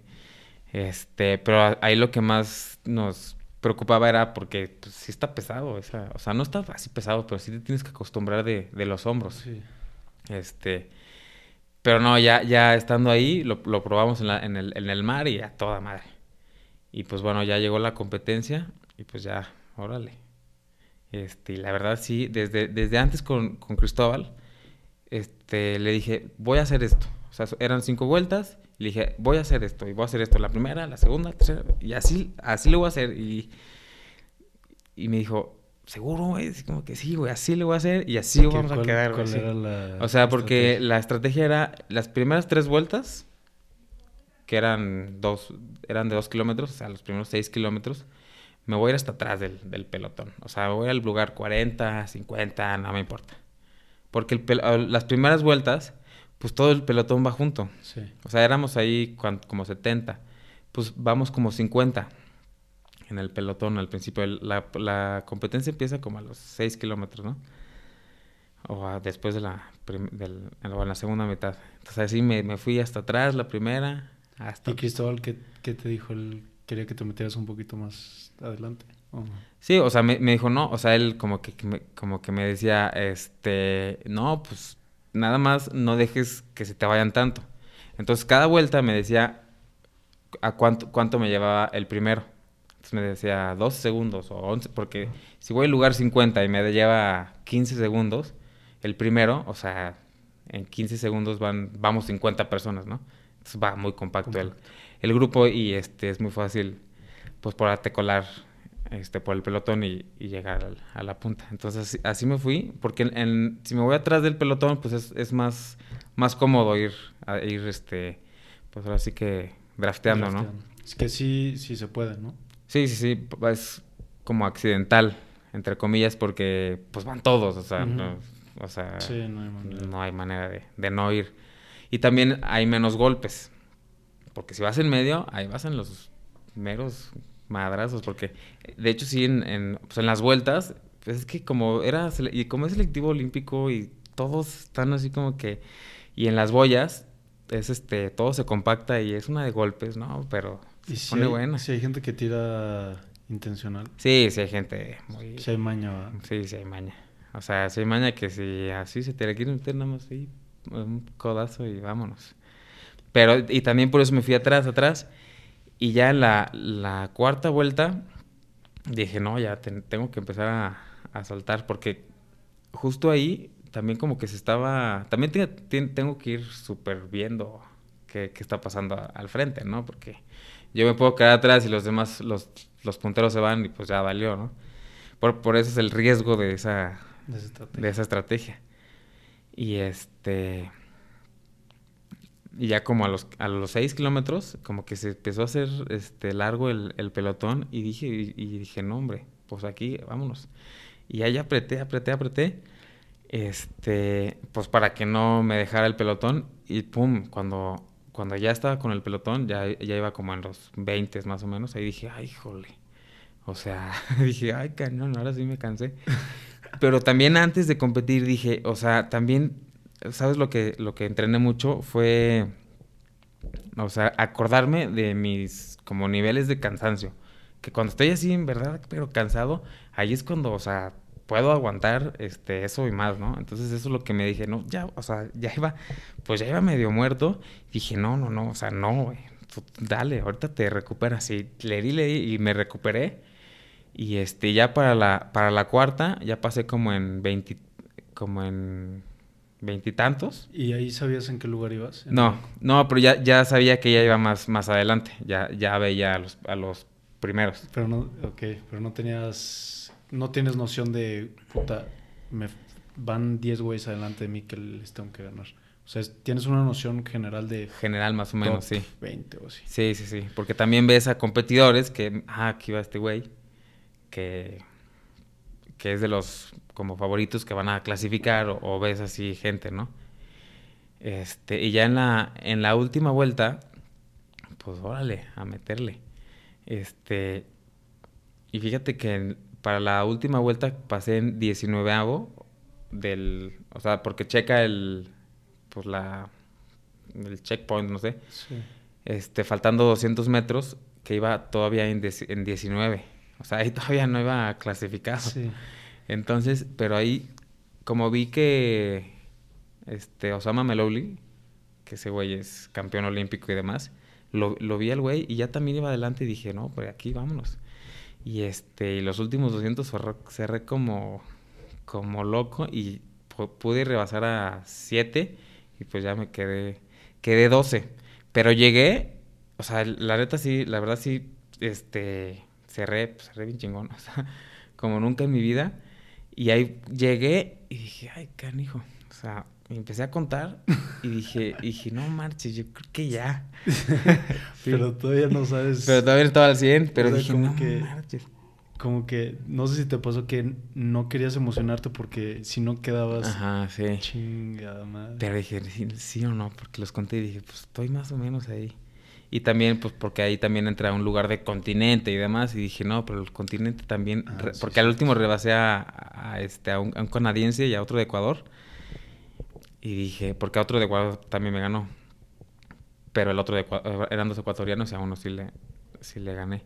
Este, pero ahí lo que más nos preocupaba era porque pues, sí está pesado. Esa, o sea, no está así pesado, pero sí te tienes que acostumbrar de, de los hombros. Sí. Este, pero no, ya, ya estando ahí, lo, lo probamos en, la, en, el, en el mar y a toda madre. Y pues bueno, ya llegó la competencia y pues ya, órale. Este, y la verdad sí, desde, desde antes con, con Cristóbal, este, le dije, voy a hacer esto. O sea, eran cinco vueltas y le dije, voy a hacer esto, y voy a hacer esto, la primera, la segunda, la tercera, y así, así lo voy a hacer. Y, y me dijo, ¿seguro, güey? Como que sí, güey, así lo voy a hacer y así vamos a quedar, ¿cuál era la O sea, porque la estrategia era las primeras tres vueltas, que eran dos, eran de dos kilómetros, o sea, los primeros seis kilómetros, me voy a ir hasta atrás del, del pelotón. O sea, voy al lugar 40, 50, no me importa. Porque el las primeras vueltas pues todo el pelotón va junto. Sí. O sea, éramos ahí como 70. Pues vamos como 50 en el pelotón al principio. La, la competencia empieza como a los 6 kilómetros, ¿no? O después de la, del, o en la segunda mitad. Entonces así me, me, fui hasta atrás, la primera. Hasta... ¿Y Cristóbal qué, qué te dijo? Él quería que te metieras un poquito más adelante. ¿o no? Sí, o sea, me, me, dijo no. O sea, él como que, me, como que me decía, este, no, pues nada más no dejes que se te vayan tanto. Entonces cada vuelta me decía a cuánto, cuánto me llevaba el primero. Entonces me decía 12 segundos o 11, porque si voy al lugar 50 y me lleva 15 segundos, el primero, o sea, en 15 segundos van, vamos 50 personas, ¿no? Entonces va muy compacto el, el, grupo y este es muy fácil, pues, poderte colar este, por el pelotón y, llegar a la punta. Entonces así, me fui, porque en, si me voy atrás del pelotón, pues es, es más, más cómodo ir, a, ir este, pues ahora sí que drafteando, ¿no? Es que sí, sí se puede, ¿no? Sí, sí, sí, es como accidental, entre comillas, porque pues van todos, o sea, uh -huh. no, o sea sí, no hay manera, no hay manera de, de no ir. Y también hay menos golpes, porque si vas en medio, ahí vas en los meros madrazos, porque de hecho sí, en, en, pues en las vueltas, pues es que como era, y como es selectivo olímpico y todos están así como que, y en las boyas, es este, todo se compacta y es una de golpes, ¿no? Pero se si pone hay, buena. Si hay gente que tira intencional. Sí, sí hay gente muy... Si hay maña. ¿verdad? Sí, sí hay maña. O sea, si hay maña que si así se te la quieren meter nada más ahí, un codazo y vámonos. Pero, y también por eso me fui atrás, atrás. Y ya la, la cuarta vuelta dije, no, ya tengo que empezar a, a, saltar porque justo ahí también como que se estaba, también tengo que ir súper viendo qué, qué, está pasando al frente, ¿no? Porque yo me puedo quedar atrás y los demás, los, los punteros se van y pues ya valió, ¿no? Por, por eso es el riesgo de esa, de esa, de esa estrategia. Y este y ya como a los, a los seis kilómetros, como que se empezó a hacer este, largo el, el pelotón y dije, y, dije, no, hombre, pues aquí, vámonos. Y ahí apreté, apreté, apreté, este, pues para que no me dejara el pelotón y pum, cuando, cuando ya estaba con el pelotón, ya, ya iba como en los 20 más o menos, ahí dije, ay, jole. O sea, dije, ay, cañón, ahora sí me cansé. Pero también antes de competir dije, o sea, también ¿sabes lo que, lo que entrené mucho? Fue, o sea, acordarme de mis como niveles de cansancio. Que cuando estoy así, en verdad, pero cansado, ahí es cuando, o sea, puedo aguantar este, eso y más, ¿no? Entonces eso es lo que me dije, no, ya, o sea, ya iba, pues ya iba medio muerto. Dije, no, no, no, o sea, no, güey, dale, ahorita te recuperas. Y le di, le di y me recuperé. Y este, ya para la, para la cuarta, ya pasé como en 20, como en veintitantos. ¿Y, ahí sabías en qué lugar ibas? No, no, pero ya, ya sabía que ella iba más, más adelante. Ya, ya veía a los, a los primeros. Pero no, ok, pero no tenías, no tienes noción de, puta, me van 10 güeyes adelante de mí que les tengo que ganar. O sea, tienes una noción general de... General más o menos, sí. 20 o así. Sí, sí, sí. Porque también ves a competidores que, ah, aquí va este güey, que que es de los como favoritos que van a clasificar o, ves así gente, ¿no? Este, y ya en la, en la última vuelta, pues órale, a meterle. Este, y fíjate que para la última vuelta pasé en 19 del, o sea, porque checa el, pues la, el checkpoint, no sé. Este, faltando 200 metros, que iba todavía en, en 19. O sea, ahí todavía no iba clasificado. Sí. Entonces, pero ahí, como vi que este Osama Melouli, que ese güey es campeón olímpico y demás, lo, lo vi al güey y ya también iba adelante y dije, no, pues aquí vámonos. Y este, y los últimos 200 cerré como, como loco y pude rebasar a 7 y pues ya me quedé, quedé 12. Pero llegué, o sea, la neta sí, la verdad sí, este, cerré, pues, cerré bien chingón, o sea, como nunca en mi vida. Y ahí llegué y dije, ay, canijo. O sea, empecé a contar y dije, dije, no marches, yo creo que ya. pero todavía no sabes. Pero todavía no estaba al 100, pero dije, como no que, marches. Como que, no sé si te pasó que no querías emocionarte porque si no quedabas. Ajá, sí. Chingada madre. Pero dije, sí, sí o no, porque los conté y dije, pues estoy más o menos ahí. Y también, pues, porque ahí también entra un lugar de continente y demás. Y dije, no, pero el continente también. Ah, porque al último rebasé a, este, a un, canadiense y a otro de Ecuador. Y dije, porque a otro de Ecuador también me ganó. Pero el otro de Ecuador, eran dos ecuatorianos y a uno sí le, sí le gané.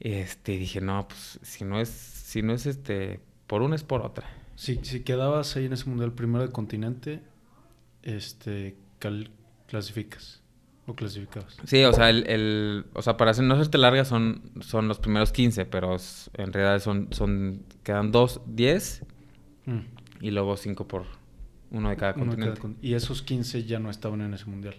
Este, dije, no, pues, si no es, si no es este, por una es por otra. Si, si quedabas ahí en ese mundial primero de continente, este, clasificas. ¿O clasificados? Sí, o sea, el, o sea, para no hacerte larga son, son los primeros 15, pero en realidad son, son quedan dos, 10 mm. y luego 5 por uno de cada continente. y esos 15 ya no estaban en ese mundial.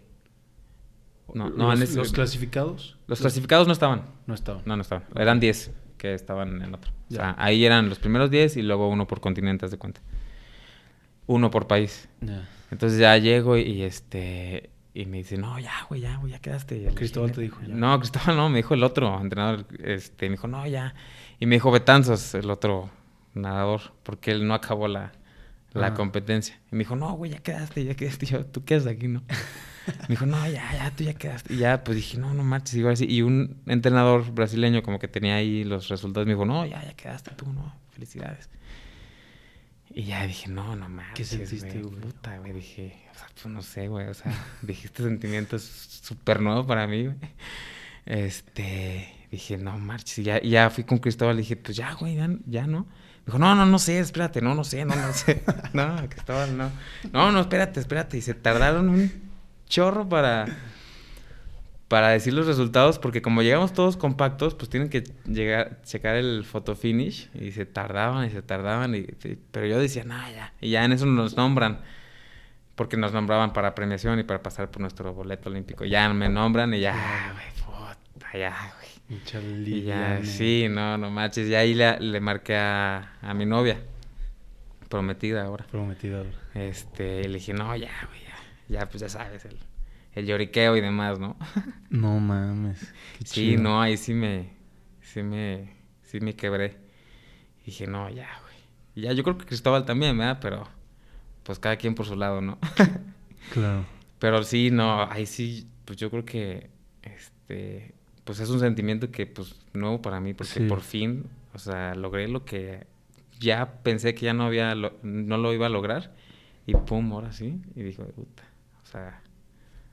No, no, ¿Los, ¿Los clasificados? Los clasificados no estaban. No estaban. No, no estaban. Eran 10 que estaban en otro. O sea, ahí eran los primeros 10 y luego uno por continente, de cuenta. Uno por país. Entonces ya llego y este y me dice, no, ya, güey, ya, güey, ya quedaste. Cristóbal te dijo, ya. No, Cristóbal no, me dijo el otro entrenador. Este, me dijo, no, ya. Y me dijo Betanzos, el otro nadador, porque él no acabó la, la competencia. Y me dijo, no, güey, ya quedaste, ya quedaste. Y yo, tú quedas aquí, ¿no? me dijo, no, ya, ya, tú ya quedaste. Y ya, pues dije, no, no manches, igual así. Y un entrenador brasileño como que tenía ahí los resultados, me dijo, no, ya, ya quedaste tú, ¿no? Felicidades. Y ya dije, no, no mames. ¿Qué sentiste, güey? Puta, güey. Dije, o sea, pues no sé, güey. O sea, dije, este sentimiento es súper nuevo para mí, güey. Este, dije, no marches. Y ya, ya fui con Cristóbal y dije, pues ya, güey, ya, ya no. Dijo, no, no, no sé, espérate, no, no sé, no, no sé. no, Cristóbal, no. No, no, espérate, espérate. Y se tardaron un chorro para, para decir los resultados, porque como llegamos todos compactos, pues tienen que llegar, checar el photo finish y se tardaban y se tardaban, y, pero yo decía, no, ya, y ya en eso nos nombran, porque nos nombraban para premiación y para pasar por nuestro boleto olímpico. Ya me nombran y ya, güey, puta, ya, güey. Y ya, sí, no, no manches. Y ahí le, le marqué a, a mi novia. Prometida ahora. Prometida ahora. Este, y le dije, no, ya, güey, ya. Ya, pues ya sabes, el, el lloriqueo y demás, ¿no? no mames. sí, no, ahí sí me, sí me, sí me quebré. Y dije, no, ya, güey. Y ya, yo creo que Cristóbal también, ¿verdad? Pero, pues cada quien por su lado, ¿no? claro. Pero sí, no, ahí sí, pues yo creo que, este, pues es un sentimiento que, pues, nuevo para mí, porque por fin, o sea, logré lo que ya pensé que ya no había, no lo iba a lograr, y pum, ahora sí, y dijo, puta, o sea...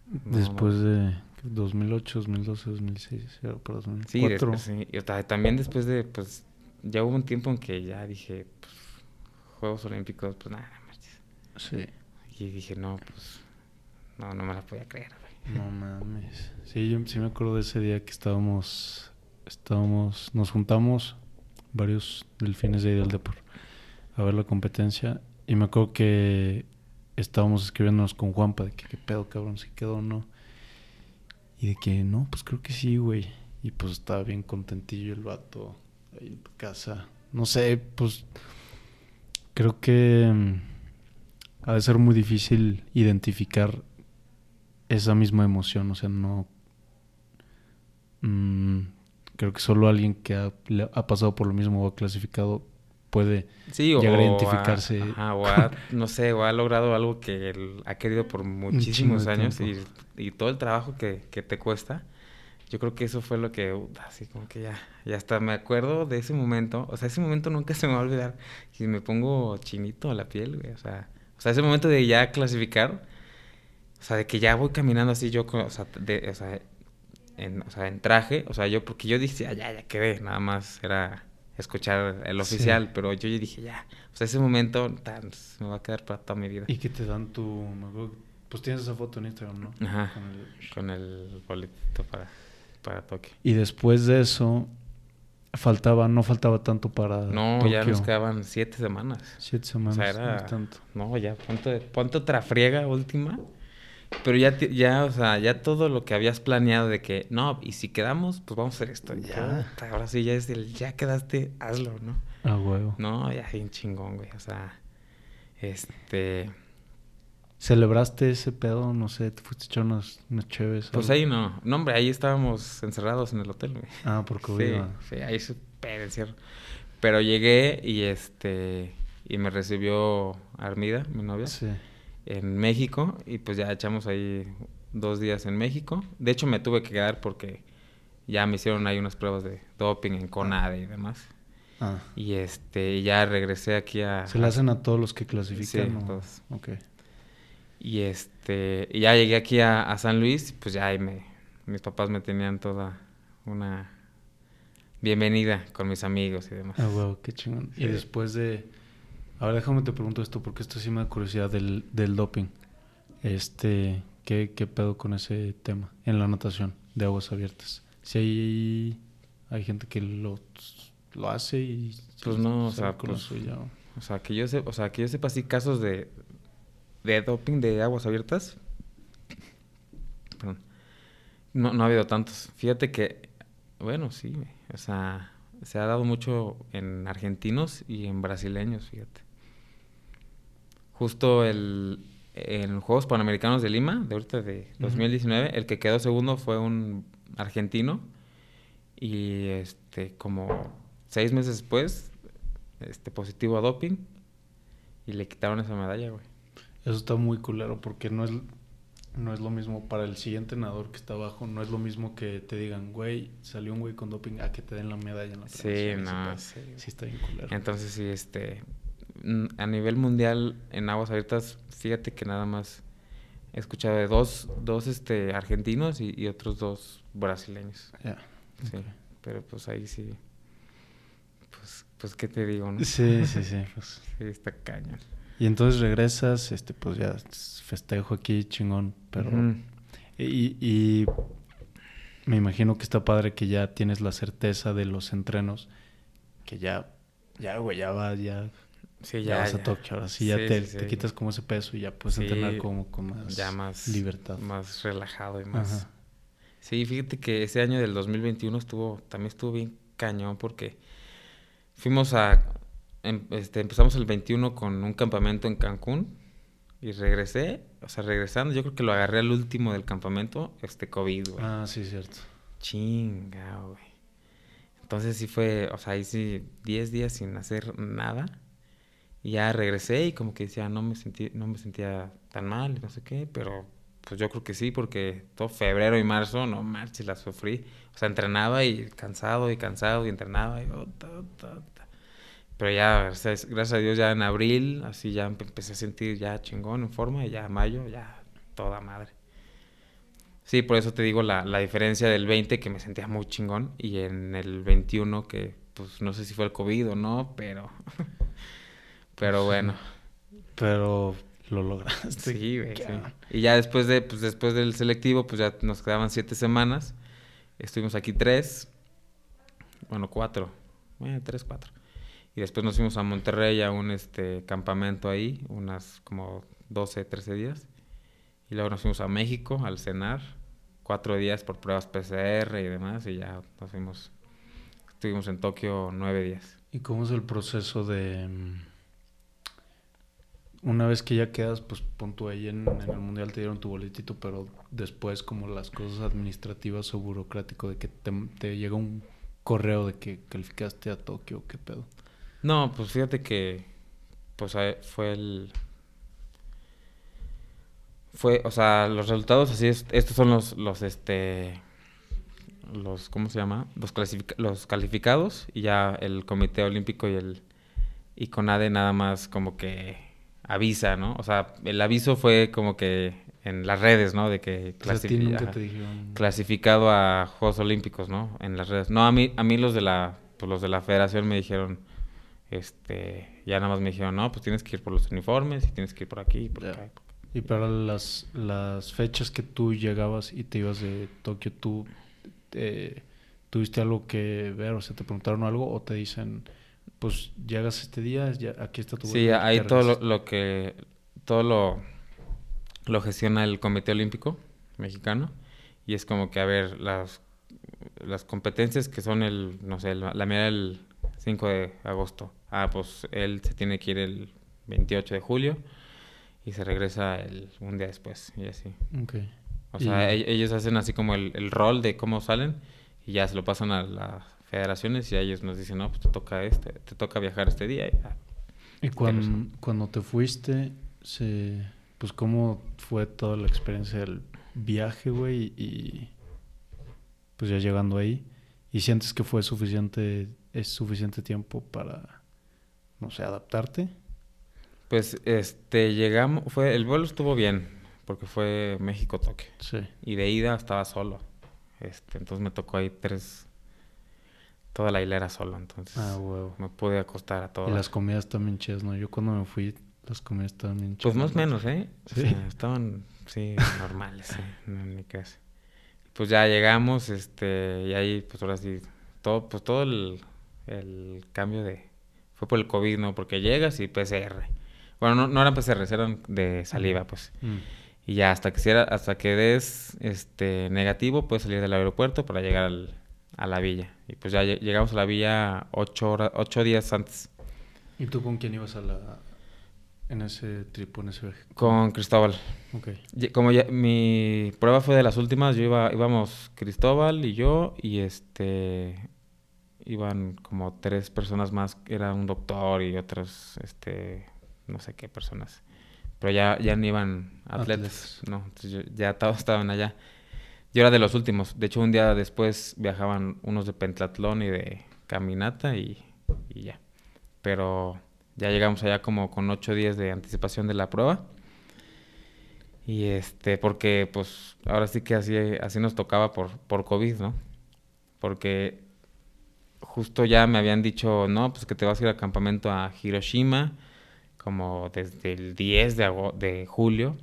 Después de 2008, 2012, 2006, para 2004. Sí, después, sí, y también después de, pues, ya hubo un tiempo en que ya dije, pues, Juegos Olímpicos, pues nada, Sí. Y dije, no, pues, no, no me la podía creer, no mames. Sí, yo sí me acuerdo de ese día que estábamos, estábamos, nos juntamos varios delfines de del Depor a ver la competencia. Y me acuerdo que estábamos escribiéndonos con Juanpa de que qué pedo, cabrón, si quedó o no. Y de que no, pues creo que sí, güey. Y pues estaba bien contentillo el vato ahí en casa. No sé, pues creo que mm, ha de ser muy difícil identificar esa misma emoción, o sea, no... Mm, creo que solo alguien que ha, ha, pasado por lo mismo o ha clasificado puede llegar a identificarse. o no sé, o ha logrado algo que él ha querido por muchísimos años y, y, todo el trabajo que, que, te cuesta. Yo creo que eso fue lo que, así como que ya, ya hasta me acuerdo de ese momento. O sea, ese momento nunca se me va a olvidar. Y me pongo chinito a la piel, güey. O sea, o sea, ese momento de ya clasificar o sea, de que ya voy caminando así yo, o sea, de, o sea, en, o sea, en traje, o sea, yo, porque yo dije, ya, ya quedé, nada más era escuchar el oficial, pero yo, dije, ya, sea, ese momento tan, me va a quedar para toda mi vida. ¿Y qué te dan tu, pues tienes esa foto en Instagram, ¿no? Ajá, con el, boletito para, para Tokio. Y después de eso, faltaba, no faltaba tanto para No, ya nos quedaban siete semanas. Siete semanas, o sea, era, tanto. No, ya, ponte, ponte otra friega última pero ya, ya, o sea, ya todo lo que habías planeado de que, no, y si quedamos, pues vamos a hacer esto. Ya, ahora sí, ya es el, ya quedaste, hazlo, ¿no? Ah, huevo. No, ya bien chingón, güey. O sea, este... ¿Celebraste ese pedo? No sé, te fuiste a echar unas, unas chéves. Pues ahí no. No, hombre, ahí estábamos encerrados en el hotel, güey. Ah, por COVID. Sí, sí, ahí súper encierro. Pero llegué y este... Y me recibió Armida, mi novia. Sí en México y pues ya echamos ahí dos días en México. De hecho me tuve que quedar porque ya me hicieron ahí unas pruebas de doping en CONADE y demás. Ah. Y este ya regresé aquí a... ¿Se le hacen a todos los que clasifican? Sí, todos. Ok. Y este y ya llegué aquí a, San Luis, pues ya ahí me... Mis papás me tenían toda una bienvenida con mis amigos y demás. Ah, wow, qué chingón. Y después de Ahora déjame te pregunto esto, porque esto sí me da curiosidad del, del doping. Este, ¿qué, ¿qué, pedo con ese tema en la natación de aguas abiertas? Si hay, hay gente que lo, lo hace y... Pues no, o sea, pues, o sea, que yo o sea, que yo sepa así casos de, de doping de aguas abiertas. Perdón. No, no ha habido tantos. Fíjate que, bueno, sí, o sea, se ha dado mucho en argentinos y en brasileños, fíjate. Justo el, en Juegos Panamericanos de Lima, de ahorita de 2019, el que quedó segundo fue un argentino y este como seis meses después, este positivo a doping y le quitaron esa medalla, güey. Eso está muy culero porque no es no es lo mismo para el siguiente nadador que está abajo, no es lo mismo que te digan, güey, salió un güey con doping, a que te den la medalla en la Sí, no, sí. sí está bien culero. Entonces sí, este, a nivel mundial en aguas abiertas, fíjate que nada más he escuchado de dos, dos este, argentinos y, otros dos brasileños. Ya. Sí, pero pues ahí sí, pues, pues qué te digo, ¿no? Sí, sí, sí. Pues. sí, está cañón. Y entonces regresas, este, pues ya festejo aquí, chingón, pero... y, y me imagino que está padre que ya tienes la certeza de los entrenos, que ya, ya, güey, ya vas, ya... Sí, ya, vas a Tokio, ahora sí, ya te, te, quitas como ese peso y ya puedes entrenar como con más, ya más libertad. Más relajado y más... Sí, fíjate que ese año del 2021 estuvo, también estuvo bien cañón porque fuimos a, em, este, empezamos el 21 con un campamento en Cancún y regresé, o sea, regresando, yo creo que lo agarré al último del campamento, este COVID, güey. Ah, sí, cierto. Chinga, güey. Entonces sí fue, o sea, ahí sí 10 días sin hacer nada. Y ya regresé y como que decía, no me sentí, no me sentía tan mal, no sé qué, pero pues yo creo que sí, porque todo febrero y marzo, no marches, la sufrí. O sea, entrenaba y cansado y cansado y entrenaba y... Oh, Pero ya, gracias, a Dios, ya en abril, así ya empecé a sentir ya chingón en forma y ya mayo, ya toda madre. Sí, por eso te digo la, la diferencia del 20 que me sentía muy chingón y en el 21 que pues no sé si fue el COVID o no, pero... pero bueno. Pero lo lograste. Sí, güey. Y ya después de, pues después del selectivo, pues ya nos quedaban siete semanas. Estuvimos aquí tres, bueno, cuatro, bueno, tres, cuatro. Y después nos fuimos a Monterrey a un este campamento ahí, unas como 12, 13 días. Y luego nos fuimos a México al cenar, cuatro días por pruebas PCR y demás, y ya nos fuimos, estuvimos en Tokio nueve días. ¿Y cómo es el proceso de una vez que ya quedas, pues pon ahí en, el mundial te dieron tu boletito, pero después como las cosas administrativas o burocrático de que te, llega un correo de que calificaste a Tokio, ¿qué pedo? No, pues fíjate que pues fue el fue, o sea, los resultados así es, estos son los los este los ¿cómo se llama? Los los calificados y ya el Comité Olímpico y el y CONADE nada más como que avisa, ¿no? O sea, el aviso fue como que en las redes, ¿no? De que clasificado a Juegos Olímpicos, ¿no? En las redes. No, a mí, a mí los de la, pues los de la federación me dijeron, este, ya nada más me dijeron, no, pues tienes que ir por los uniformes y tienes que ir por aquí y por acá. Y para las, las fechas que tú llegabas y te ibas de Tokio, ¿tú eh, tuviste algo que ver? O sea, ¿te preguntaron algo o te dicen pues llegas este día, ya, aquí está tu Sí, ahí todo lo, que, todo lo, lo gestiona el Comité Olímpico Mexicano y es como que, a ver, las, las competencias que son el, no sé, la, la mía el 5 de agosto. Ah, pues él se tiene que ir el 28 de julio y se regresa el, un día después y así. Okay. O sea, e, ellos hacen así como el, el, rol de cómo salen y ya se lo pasan a la federaciones y ellos nos dicen, no, pues te toca este, te toca viajar este día. Y, cuando, cuando te fuiste, se, pues cómo fue toda la experiencia del viaje, güey, y pues ya llegando ahí, y sientes que fue suficiente, es suficiente tiempo para, no sé, adaptarte. Pues, este, llegamos, fue, el vuelo estuvo bien, porque fue México-Toque. Sí. Y de ida estaba solo. Este, entonces me tocó ahí tres, toda la hilera solo, entonces ah, huevo. me pude acostar a todo. Y las comidas también chidas, ¿no? Yo cuando me fui, las comidas estaban bien chidas. Pues más o menos, ¿eh? Sí. estaban, sí, normales, ¿eh? en mi casa. Pues ya llegamos, este, y ahí, pues ahora sí, todo, pues todo el, el cambio de... Fue por el COVID, ¿no? Porque llegas y PCR. Bueno, no, no eran PCR, eran de saliva, pues. Mm. Y ya hasta que, hasta que des este, negativo, puedes salir del aeropuerto para llegar al, a la villa. Y pues ya llegamos a la villa ocho, horas, ocho días antes. ¿Y tú con quién ibas a la... en ese trip, en ese viaje? Con Cristóbal. Ok. Como ya mi prueba fue de las últimas, yo iba, íbamos Cristóbal y yo y este... Iban como tres personas más, era un doctor y otros, este, no sé qué personas. Pero ya, ya no iban atletas, no, ya todos estaban allá. Yo era de los últimos. De hecho, un día después viajaban unos de pentatlón y de caminata y, ya. Pero ya llegamos allá como con ocho días de anticipación de la prueba. Y este, porque pues ahora sí que así, así nos tocaba por, por COVID, ¿no? Porque justo ya me habían dicho, no, pues que te vas a ir al campamento a Hiroshima como desde el 10 de, de julio.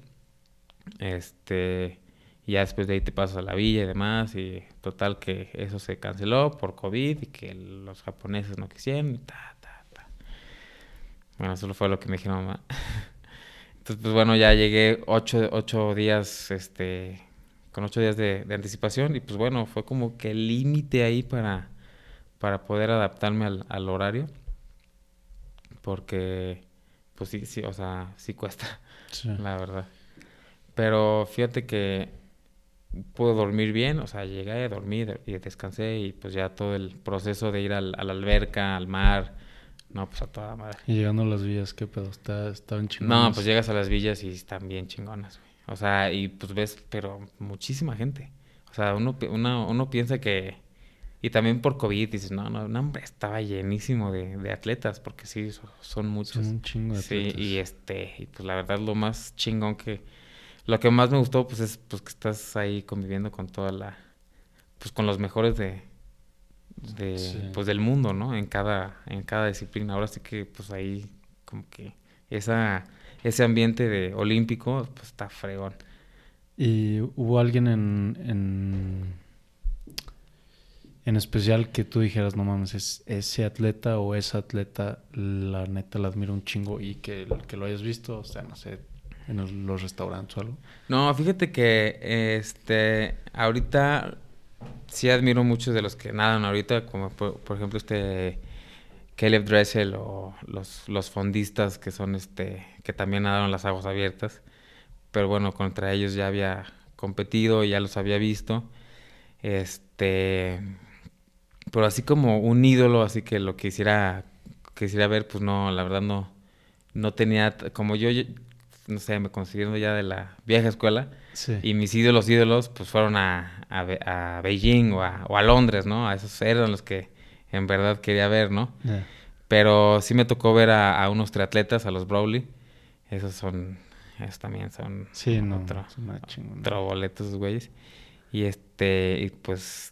Este, y ya después de ahí te pasas a la villa y demás. Y total que eso se canceló por COVID y que los japoneses no quisieron y ta, ta, ta. Bueno, eso fue lo que me dijeron mamá. Entonces, pues bueno, ya llegué ocho, ocho días, este, con ocho días de, de anticipación y pues bueno, fue como que el límite ahí para, para poder adaptarme al, al horario. Porque, pues sí, sí, o sea, sí cuesta, Sí. la verdad. Pero fíjate que pude dormir bien, o sea, llegué, dormí y descansé y pues ya todo el proceso de ir al, a la alberca, al mar, no, pues a toda madre. Y llegando a las vías, ¿qué pedo? Está, estaban No, chingones. pues llegas a las villas y están bien chingonas, güey. O sea, y pues ves, pero muchísima gente. O sea, uno, uno, uno piensa que... Y también por COVID dices, no, no, no, hombre, estaba llenísimo de, de atletas, porque sí, so- son muchos. Son un chingo de Sí, atletas. y este, y pues la verdad lo más chingón que... Lo que más me gustó, pues es pues que estás ahí conviviendo con toda la... Pues con los mejores de... de Sí. pues del mundo, ¿no? En cada, en cada disciplina. Ahora sí que pues ahí como que esa, ese ambiente de olímpico, pues está fregón. ¿Y hubo alguien en, en, en especial que tú dijeras, no mames, es ese atleta o esa atleta, la neta la admiro un chingo y que, que lo hayas visto, o sea, no sé, en los restaurantes o algo? No, fíjate que este ahorita sí admiro muchos de los que nadan ahorita, como por, ejemplo este Caleb Dressel o los, los fondistas que son este, que también nadaron las aguas abiertas. Pero bueno, contra ellos ya había competido, ya los había visto. Este, pero así como un ídolo, así que lo quisiera, quisiera ver, pues no, la verdad no, no tenía, como yo, no sé, me considero ya de la vieja escuela, Sí. y mis ídolos, ídolos, pues fueron a, a, Be- a Beijing o a, o a Londres, ¿no? A esos eran los que en verdad quería ver, ¿no? Pero sí me tocó ver a, unos triatletas, a los Browley. Esos son, esos también son Sí, no, otro, chingona. otro boleto esos güeyes. Y este, y pues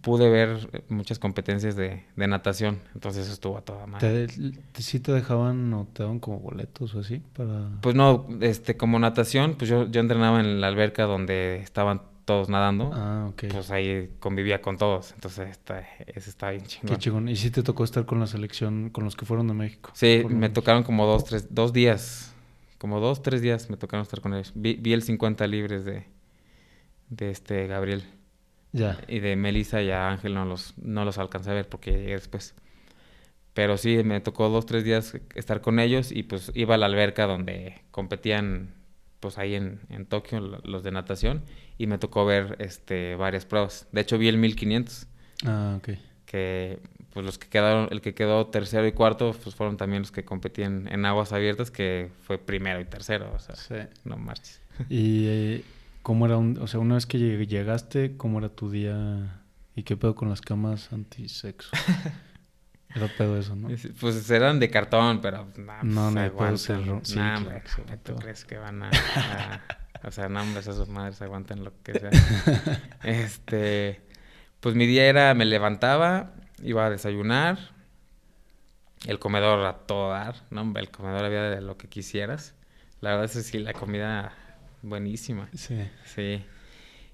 pude ver muchas competencias de, de natación. Entonces eso estuvo a toda madre. ¿Te, te- ¿Sí te dejaban o te daban como boletos o así? Para... Pues no, este, como natación, pues yo, yo entrenaba en la alberca donde estaban todos nadando. Ah, ok. Pues ahí convivía con todos. Entonces está, eso está bien chingón. Qué chingón. ¿Y sí te tocó estar con la selección, con los que fueron de México? Sí, me menos. tocaron como dos, tres, dos días. Como dos, tres días me tocaron estar con ellos. Vi, vi el 50 libres de, de este Gabriel. Ya. Y de Melissa y a Ángel no los, no los alcancé a ver porque llegué después. Pero sí, me tocó dos, tres días estar con ellos y pues iba a la alberca donde competían pues ahí en, en Tokio lo- los de natación y me tocó ver este varias pruebas. De hecho vi el 1500 Ah, ok. que pues los que quedaron, el que quedó tercero y cuarto pues fueron también los que competían en aguas abiertas que fue primero y tercero, o sea, Sí. no marches. ¿Y eh, cómo era un, o sea, una vez que lleg- llegaste, cómo era tu día y qué pedo con las camas antisexo? Era pedo eso, ¿no? Es- Pues eran de cartón, pero nah, No, pues, no, aguantan. puede ser, ¿no? Sí, Nah, claro, hombre, ¿tú crees que van a, a- o sea, no, hombre, esas madres aguantan lo que sea. este, pues mi día era, me levantaba, iba a desayunar, el comedor a todo dar, no, hombre, el comedor había de lo que quisieras. La verdad es que sí, la comida buenísima. Sí. Sí.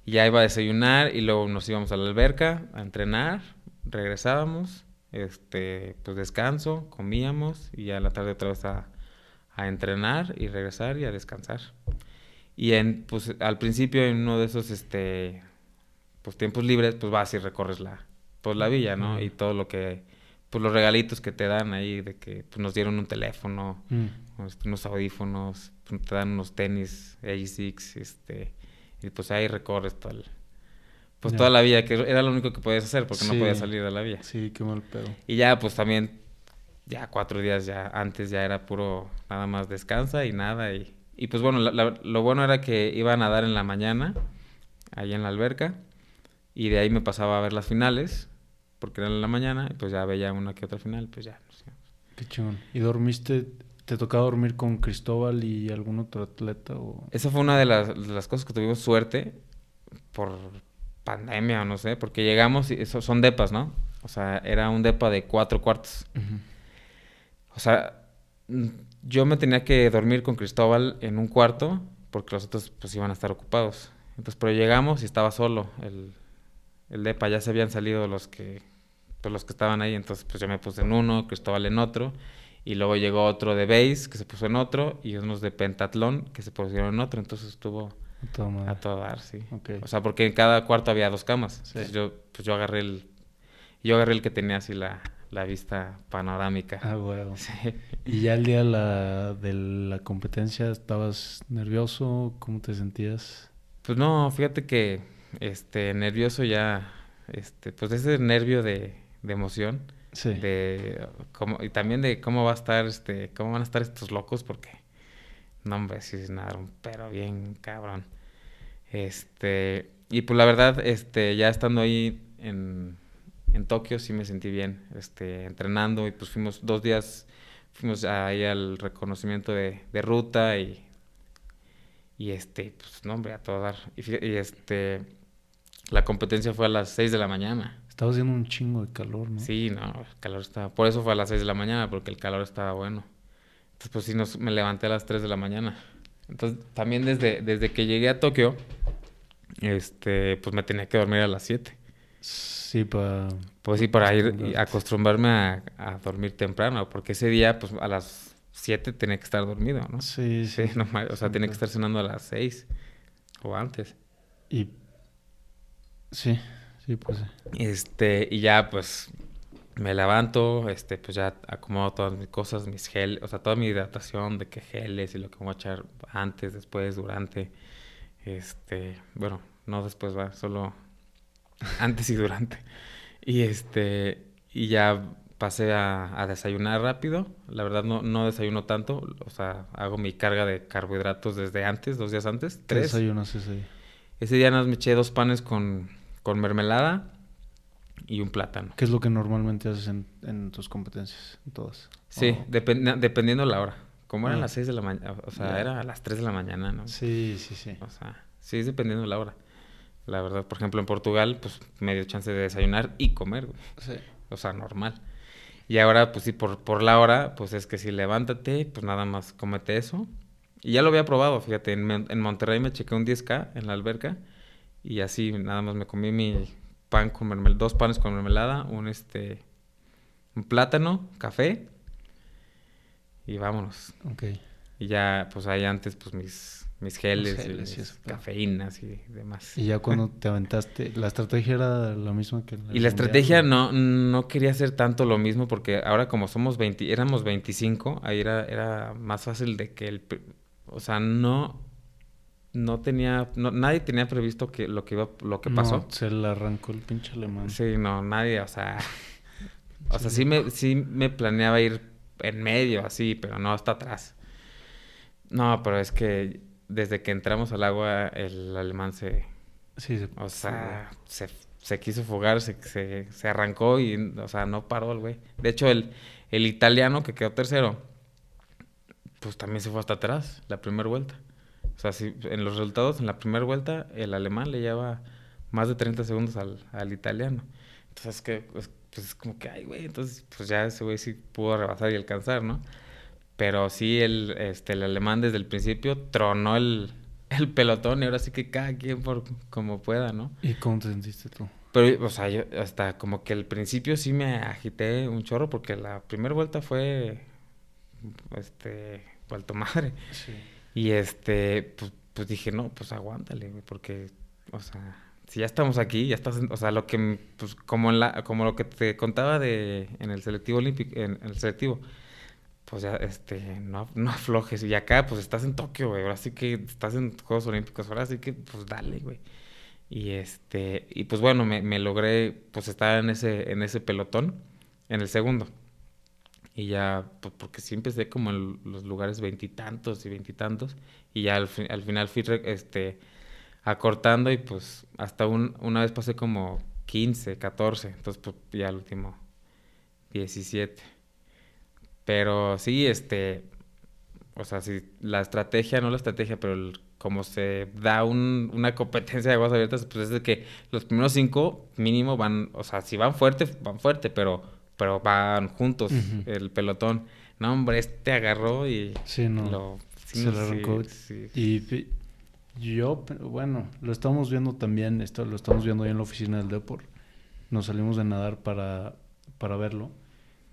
Y ya iba a desayunar y luego nos íbamos a la alberca a entrenar, regresábamos, este, pues descanso, comíamos y ya en la tarde otra vez a, a entrenar y regresar y a descansar. Y en, pues al principio en uno de esos, este, pues tiempos libres, pues vas y recorres la, pues la villa, ¿no? Y todo lo que, pues los regalitos que te dan ahí de que pues, nos dieron un teléfono, Mm. Este, unos audífonos, pues, te dan unos tenis ASICS, este, y pues ahí recorres todo el- pues toda la vía, que era lo único que podías hacer porque no podías salir de la vía. Sí, qué mal pedo. Y ya, pues también, ya cuatro días ya antes ya era puro, nada más descansa y nada. Y, y pues bueno, la- la- lo bueno era que iba a nadar en la mañana, ahí en la alberca, y de ahí me pasaba a ver las finales, porque eran en la mañana, y pues ya veía una que otra final, pues ya. íbamos. Qué chingón. ¿Y dormiste? ¿Te tocaba dormir con Cristóbal y algún otro atleta? O... Esa fue una de las, de las cosas que tuvimos suerte por pandemia o no sé, porque llegamos y eso son depas, ¿no? O sea, era un depa de cuatro cuartos. O sea, yo me tenía que dormir con Cristóbal en un cuarto porque los otros pues iban a estar ocupados. Entonces, pero llegamos y estaba solo el, el DEPA, ya se habían salido los que, pues, los que estaban ahí, entonces pues yo me puse en uno, Cristóbal en otro, y luego llegó otro de base que se puso en otro, y unos de pentatlón que se pusieron en otro, entonces estuvo A todo madre. a todo dar, sí. O sea, porque en cada cuarto había dos camas. Sí. Entonces yo, pues yo agarré el, yo agarré el que tenía así la, la vista panorámica. Ah, huevo. Sí. ¿Y ya el día de la, de la competencia estabas nervioso? ¿Cómo te sentías? Pues no, fíjate que este nervioso ya, este, pues ese nervio de, de emoción, De cómo, y también de cómo va a estar, este, cómo van a estar estos locos, porque no hombre, sí es nada, un pero bien cabrón. Este, y pues la verdad, este, ya estando ahí en, en Tokio sí me sentí bien, este, entrenando y pues fuimos dos días, fuimos ahí al reconocimiento de, de ruta y, y este, pues no hombre, a todo dar. Y, este, la competencia fue a las 6 de la mañana. Estaba haciendo un chingo de calor, ¿no? Sí, no, el calor estaba, por eso fue a las 6 de la mañana, porque el calor estaba bueno. Entonces pues sí, nos, me levanté a las 3 de la mañana. Entonces también desde, desde que llegué a Tokio, este, pues me tenía que dormir a las 7. Sí, para... Pues sí, para ir acostumbrarme a, a dormir temprano, porque ese día, pues a las 7 tenía que estar dormido, ¿no? Sí, sí. Sí, no o sea, tenía que estar cenando a las 6 o antes. Y... Sí, sí, pues. Este, y ya pues me levanto, este, pues ya acomodo todas mis cosas, mis gel, o sea, toda mi hidratación de que geles y lo que voy a echar antes, después, durante, este, bueno, no después va, solo antes y durante. Y este, y ya pasé a, a desayunar rápido. La verdad no, no desayuno tanto, o sea, hago mi carga de carbohidratos desde antes, dos días antes, ¿Qué tres. desayunas ese día? Ese día nada más me eché dos panes con, con mermelada y un plátano. ¿Qué es lo que normalmente haces en, en tus competencias? En todas. Sí, Oh. depen- dependiendo la hora. Como eran Ah. las 6 de la mañana, o sea, era a las 3 de la mañana, ¿no? Sí, sí, sí. O sea, sí es dependiendo de la hora. La verdad, por ejemplo, en Portugal, pues me dio chance de desayunar y comer, güey. Sí. O sea, normal. Y ahora, pues sí, por, por la hora, pues es que si levántate, pues nada más cómete eso. Y ya lo había probado, fíjate, en, en Monterrey me chequé un 10K en la alberca y así nada más me comí mi pan con mermelada, dos panes con mermelada, un este, un plátano, café y vámonos. Ok. Y ya, pues ahí antes, pues mis, mis geles, geles y y mis eso, claro. cafeínas y demás. Y ya cuando te aventaste, la estrategia era la misma que el Y la estrategia ¿no? no, quería hacer tanto lo mismo porque ahora como somos 20, éramos 25, ahí era, era más fácil de que el... O sea, no, no tenía... No, nadie tenía previsto que lo que iba, lo que No, pasó. se le arrancó el pinche alemán. Sí, no, nadie, o sea... O sea, Sí. sí me, sí me planeaba ir en medio, así, pero no hasta atrás. No, pero es que desde que entramos al agua, el alemán se... Sí, se- O sea, se, se quiso fugar, se, se, se arrancó y, o sea, no paró el güey. De hecho, el, el italiano que quedó tercero, pues también se fue hasta atrás, la primera vuelta. O sea, si, en los resultados, en la primera vuelta, el alemán le lleva más de 30 segundos al, al italiano. Entonces, que, pues, pues es como que, ay, güey, entonces, pues ya ese güey sí pudo rebasar y alcanzar, ¿no? Pero sí, el, este, el alemán desde el principio tronó el, el pelotón y ahora sí que cada quien por como pueda, ¿no? ¿Y cómo te sentiste tú? Pero, o sea, yo hasta como que al principio sí me agité un chorro porque la primera vuelta fue, este, vuelto madre. Sí. Y este, pues, pues dije, no, pues aguántale, güey, porque, o sea, si ya estamos aquí, ya estás, o sea, lo que, pues como en la, como lo que te contaba de, en el selectivo olímpico, en, en el selectivo, pues ya, este, no, no aflojes. Y acá, pues estás en Tokio, güey, ahora sí que estás en Juegos Olímpicos, ahora sí que, pues dale, güey. Y este, y pues bueno, me, me logré, pues estar en ese, en ese pelotón, en el segundo. Y ya, pues porque sí empecé como en los lugares veintitantos y veintitantos. Y, ya al, al final fui este, acortando y pues hasta un, una vez pasé como 15, 14. Entonces pues ya al último 17. Pero sí, este, o sea, sí, la estrategia, no la estrategia, pero el- como se da un- una competencia de aguas abiertas, pues es de que los primeros cinco mínimo van, o sea, si van fuerte, van fuerte, pero, pero van juntos el pelotón. no, hombre, este agarró y Sí, no. lo... sí, se lo sí, arrancó. sí. Y yo, bueno, lo estamos viendo también, esto lo estamos viendo ahí en la oficina del Depor. Nos salimos de nadar para, para verlo.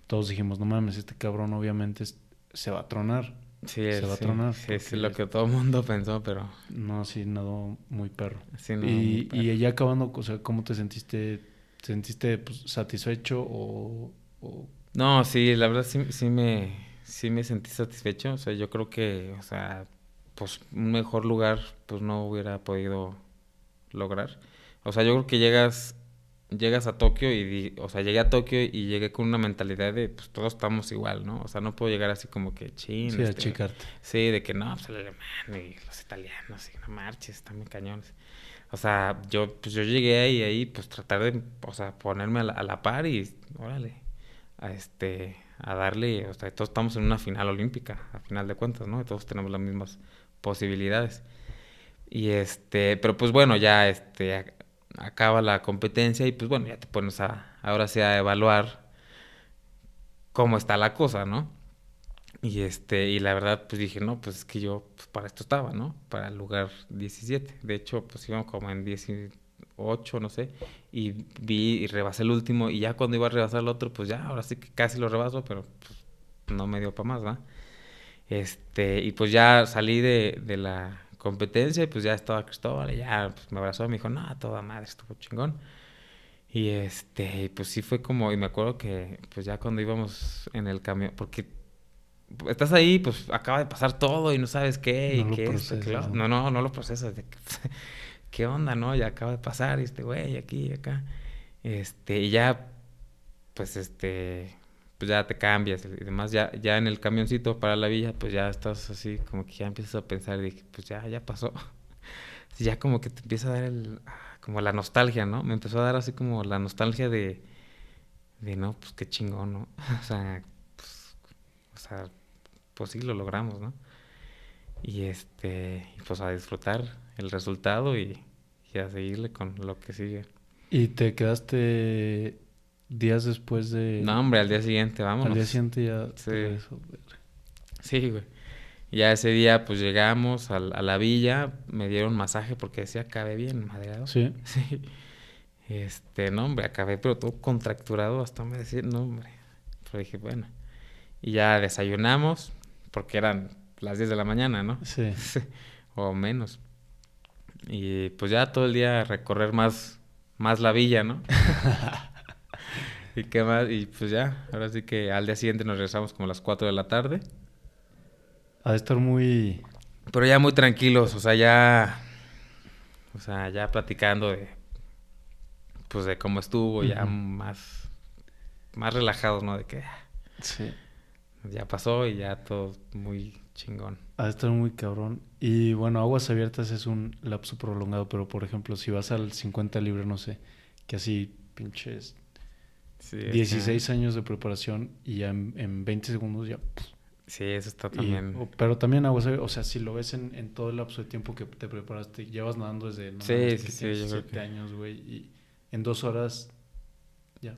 Todos dijimos, no mames, este cabrón obviamente es- se va a tronar. Sí, Se es- va a sí, tronar, sí, es lo que todo el mundo pensó, pero No, así nadó muy perro. sí, no. y, muy y ya acabando, o sea, ¿cómo te sentiste? ¿Te sentiste pues, satisfecho o, o- No, sí, la verdad sí, sí me, sí me sentí satisfecho. O sea, yo creo que, o sea, pues un mejor lugar, pues no hubiera podido lograr. O sea, yo creo que llegas, llegas a Tokio y, o sea, llegué a Tokio y llegué con una mentalidad de, pues todos estamos igual, ¿no? O sea, no puedo llegar así como que chin. sí, este, achicarte? Sí, de que no, pues el alemán y los italianos y no marches, están muy cañones. O sea, yo, pues yo llegué ahí, ahí, pues tratar de, o sea, ponerme a la, par y, órale, a este, a darle, o sea, todos estamos en una final olímpica, a final de cuentas, ¿no? Todos tenemos las mismas posibilidades. Y este, pero pues bueno, ya este, ac- acaba la competencia y pues bueno, ya te pones a, ahora sí a evaluar cómo está la cosa, ¿no? Y este, y la verdad, pues dije, no, pues es que yo pues, para esto estaba, ¿no? Para el lugar 17. De hecho, pues íbamos como en 18, no sé. Y vi y rebasé el último. Y ya cuando iba a rebasar el otro, pues ya, ahora sí que casi lo rebaso, pero pues no me dio para más, ¿va? Este, y pues ya salí de, de la competencia y pues ya estaba Cristóbal y ya pues, me abrazó y me dijo, no, toda madre, estuvo chingón. Y este, pues sí fue como, y me acuerdo que pues ya cuando íbamos en el camión, porque estás ahí, pues acaba de pasar todo y no sabes qué, y No lo qué procesas, lo- ¿no? No, no, lo procesas. ¿Qué onda, no? Ya acaba de pasar y este güey aquí y acá. Este, y ya, pues este, pues ya te cambias y demás. Ya, ya en el camioncito para la villa, pues ya estás así, como que ya empiezas a pensar y dije, pues ya, ya pasó. Ya como que te empieza a dar el, ah, como la nostalgia, ¿no? Me empezó a dar así como la nostalgia de, de no, pues qué chingón, ¿no? O sea, sea, pues sí lo logramos, ¿no? Y este, pues a disfrutar el resultado y, y a seguirle con lo que sigue. ¿Y te quedaste días después de... No, hombre, al día siguiente, vámonos. Al día siguiente ya... Sí. Sí, güey. Ya ese día, pues llegamos al- a, la villa, me dieron masaje porque decía acabé bien madreado. Sí. Sí. Este, no, hombre, acabé, pero todo contracturado hasta me decía, no, hombre. Pero dije, bueno. Y ya desayunamos, porque eran las 10 de la mañana, ¿no? Sí. o menos. Y pues ya todo el día recorrer más, más la villa, ¿no? y qué más, y pues ya, ahora sí que al día siguiente nos regresamos como a las 4 de la tarde. Ha de estar muy... Pero ya muy tranquilos, o sea, ya. O sea, ya platicando de. Pues de cómo estuvo, ya más. Más relajados, ¿no? De que Sí. Ya pasó y ya todo muy chingón. Ha de estar muy cabrón. Y bueno, aguas abiertas es un lapso prolongado, pero por ejemplo, si vas al 50 libre, no sé, que así pinches Sí, 16 años de preparación y ya en, en 20 segundos ya... Sí, eso está también. pero también aguas abiertas, o sea, si lo ves en, en todo el lapso de tiempo que te preparaste, llevas nadando desde... No Sí, sí, sí, tienes yo creo 7 que- años, güey, y en dos horas ya...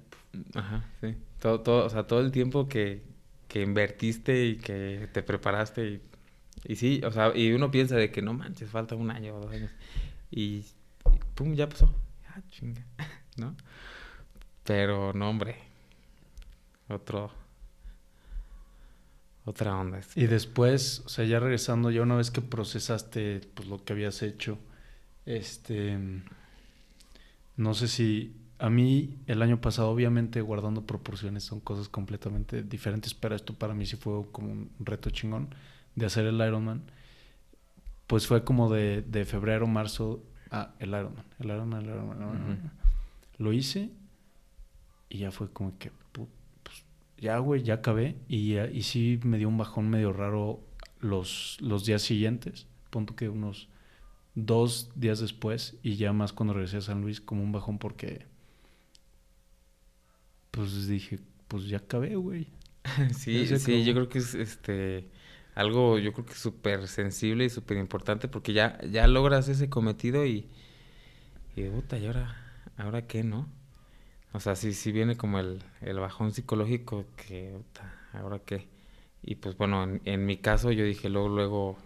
Ajá, sí. Todo, todo, o sea, todo el tiempo que, que invertiste y que te preparaste y, y sí, o sea, y uno piensa de que no manches, falta un año o dos años. Y, y pum, ya pasó. Ah, chinga, ¿no? Pero no, hombre. Otro. Otra onda. Y después, o sea, ya regresando, ya una vez que procesaste pues lo que habías hecho, este no sé si a mí el año pasado, obviamente guardando proporciones, son cosas completamente diferentes, pero esto para mí sí fue como un reto chingón de hacer el Ironman. Pues fue como de, de febrero, marzo, ah, el Ironman, el Ironman, el Ironman, el Ironman. Ujú. Lo hice y ya fue como que, pu- pues, ya, güey, ya acabé. Y, y sí me dio un bajón medio raro los, los días siguientes. Punto que unos dos días después y ya más cuando regresé a San Luis como un bajón porque pues dije, pues ya acabé, güey. Sí, sí, yo creo que es este algo, yo creo que súper sensible y súper importante porque ya, ya logras ese cometido y, y puta, ¿y ahora, ahora qué, no? O sea, sí, sí viene como el, el bajón psicológico que, puta, ¿ahora qué? Y pues bueno, en, en mi caso yo dije luego, luego,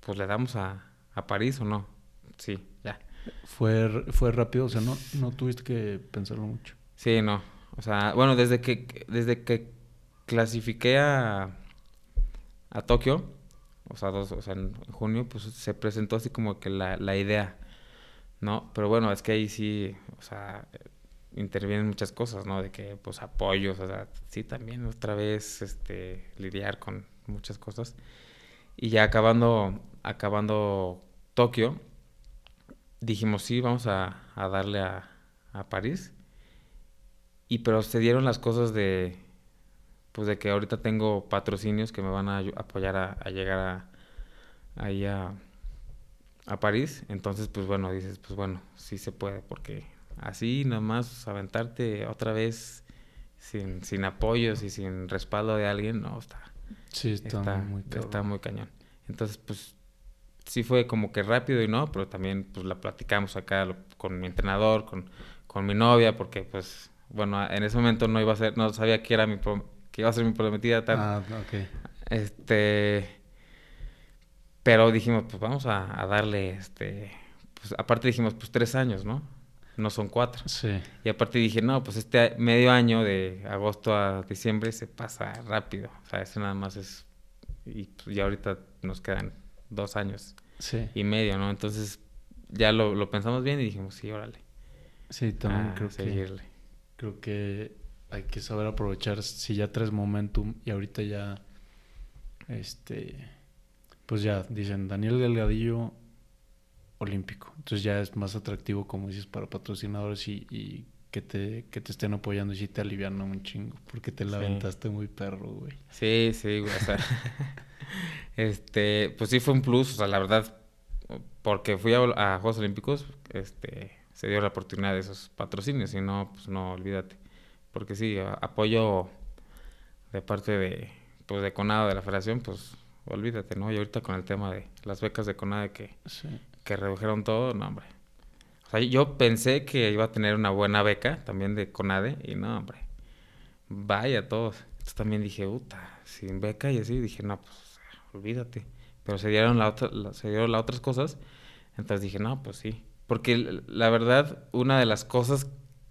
pues le damos a, a París o no. Sí, ya. Fue, fue rápido, o sea, no, no tuviste que pensarlo mucho. Sí, no. O sea, bueno, desde que, desde que clasifiqué a, a Tokio, o sea, dos, o sea, en junio, pues se presentó así como que la, la idea, ¿no? Pero bueno, es que ahí sí, o sea, intervienen muchas cosas, ¿no? De que, pues, apoyos, o sea, sí, también otra vez, este, lidiar con muchas cosas. Y ya acabando, acabando Tokio, dijimos, sí, vamos a, a darle a, a París. Y pero se dieron las cosas de, pues de que ahorita tengo patrocinios que me van a apoyar a, a llegar a, ahí a, a París. Entonces, pues bueno, dices, pues bueno, sí se puede, porque así nomás aventarte otra vez sin, sin apoyos y sin respaldo de alguien, no, está, Sí, está, está, muy está muy cañón. Entonces, pues sí fue como que rápido y no, pero también pues la platicamos acá lo- con mi entrenador, con, con mi novia, porque pues, bueno, en ese momento no iba a ser, no sabía que era mi que iba a ser mi prometida tal. Ah, ok. Este, pero dijimos, pues vamos a, a darle, este, pues aparte dijimos, pues tres años, ¿no? No son cuatro. Sí, Y aparte dije, no, pues este medio año de agosto a diciembre se pasa rápido. O sea, eso nada más es... Y pues ya ahorita nos quedan dos años sí. y medio, ¿no? Entonces ya lo, lo pensamos bien y dijimos, sí, órale. Sí, también a creo que, seguirle. Creo que hay que saber aprovechar si ya traes momentum y ahorita ya, este, pues ya dicen Daniel Delgadillo olímpico. Entonces ya es más atractivo, como dices, para patrocinadores y, y que te, que te estén apoyando y sí te alivian un chingo, porque te la Sí. aventaste muy perro, güey. Sí, sí, güey, o sea... este, pues sí fue un plus, o sea, la verdad, porque fui a, a Juegos Olímpicos, este, se dio la oportunidad de esos patrocinios, si no, pues no, olvídate. Porque sí, apoyo de parte de, pues de CONADE, de la federación, pues olvídate, ¿no? Y ahorita con el tema de las becas de CONADE que, Sí. que redujeron todo, no, hombre. O sea, yo pensé que iba a tener una buena beca también de CONADE y no, hombre. Vaya todos. Entonces también dije, puta, sin beca y así, dije, no, pues olvídate. Pero se dieron, la otra, la- se dieron las otras cosas, entonces dije, no, pues sí. Porque la verdad, una de las cosas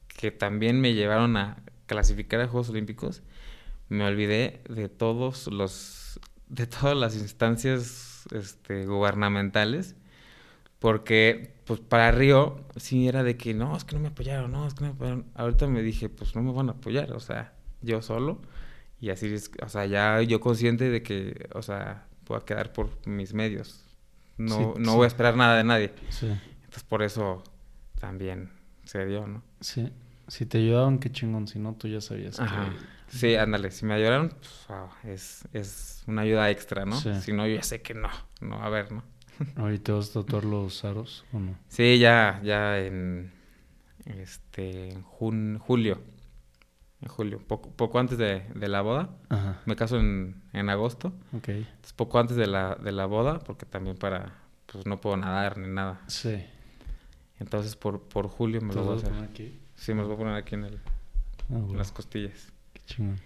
que también me llevaron a clasificar a Juegos Olímpicos, me olvidé de todos los, de todas las instancias este, gubernamentales, porque pues para Río sí era de que no, es que no me apoyaron, no, es que no me apoyaron. Ahorita me dije, pues no me van a apoyar, o sea, yo solo. Y así es, o sea, ya yo consciente de que, o sea, voy a quedar por mis medios. No, Sí, no sí. voy a esperar nada de nadie. Sí. Por eso también se dio, ¿no? Sí. Si te ayudaban, qué chingón. Si no, tú ya sabías Ajá. que... Sí, ándale, si me ayudaron, pues, wow, es, es una ayuda extra, ¿no? Sí. Si no, yo ya sé que no, no, a ver, ¿no? ¿Ahorita vas a tatuar los aros o no? Sí, ya, ya en, este, en jun- julio, en julio, poco, poco antes de, de la boda, Ajá. me caso en, en agosto, Ok. entonces poco antes de la, de la boda, porque también para, pues no puedo nadar ni nada, Sí. Entonces por, por julio me ¿Te lo voy a hacer. poner aquí? Sí, me lo voy a poner aquí en, el, Ah, en las costillas. Qué chingón.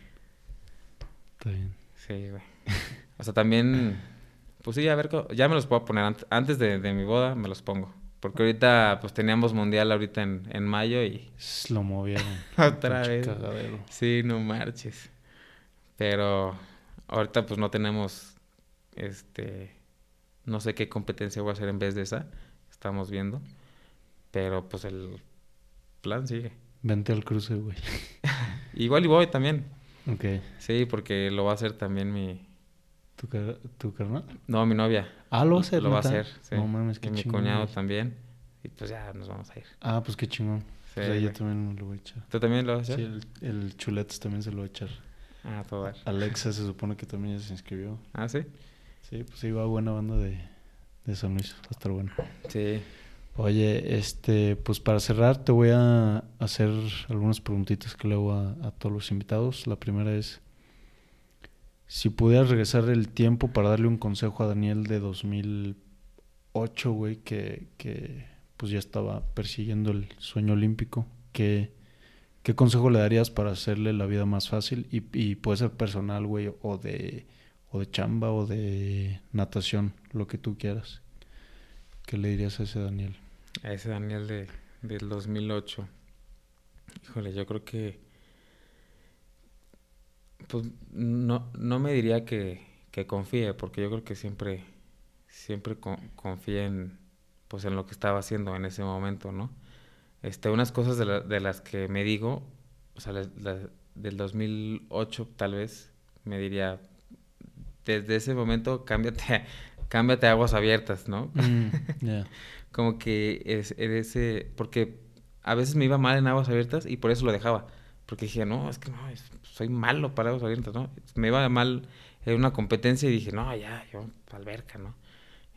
Está bien. Sí, güey. O sea, también, pues sí, a ver, ya me los puedo poner ant- antes de, de mi boda, me los pongo. Porque ahorita, pues teníamos mundial ahorita en, en mayo y Lo movieron. Otra vez. cagadero. sí, no marches. Pero ahorita pues no tenemos, este, no sé qué competencia voy a hacer en vez de esa, estamos viendo. Pero pues el plan sigue. Vente al cruce, güey. Igual y voy también. Ok. Sí, porque lo va a hacer también mi, ¿Tu, car- tu carnal? no, mi novia. Ah, lo va a hacer, Lo va a hacer, sí. No mames, qué y mi cuñado güey. también. Y pues ya nos vamos a ir. Ah, pues qué chingón. Sí, Pues ahí yo también me lo voy a echar. ¿Tú también lo vas a Sí, hacer? el, el chuletes también se lo va a echar. Ah, a todo. Alexa se supone que también ya se inscribió. Ah, sí. Sí, pues iba buena banda de, de San Luis. Va a estar bueno. Sí. Oye, este, pues para cerrar te voy a hacer algunas preguntitas que le hago a, a todos los invitados. La primera es, si pudieras regresar el tiempo para darle un consejo a Daniel de 2008, güey, que, que pues ya estaba persiguiendo el sueño olímpico, ¿qué, ¿Qué consejo le darías para hacerle la vida más fácil? Y, y puede ser personal, güey, o de, o de chamba, o de natación, lo que tú quieras. ¿Qué le dirías a ese Daniel? A ese Daniel de, del 2008. Híjole, yo creo que... Pues no, no me diría que, que confíe, porque yo creo que siempre, siempre con, confía en, pues en lo que estaba haciendo en ese momento, ¿no? Este, unas cosas de, la, de las que me digo, o sea, la, la, del 2008 tal vez, me diría, desde ese momento cámbiate, cámbiate aguas abiertas, ¿no? Mm. Como que es, ese, porque a veces me iba mal en aguas abiertas y por eso lo dejaba. Porque dije, no, es que no, soy malo para aguas abiertas, ¿no? Me iba mal en una competencia y dije, no, ya, yo, alberca, ¿no?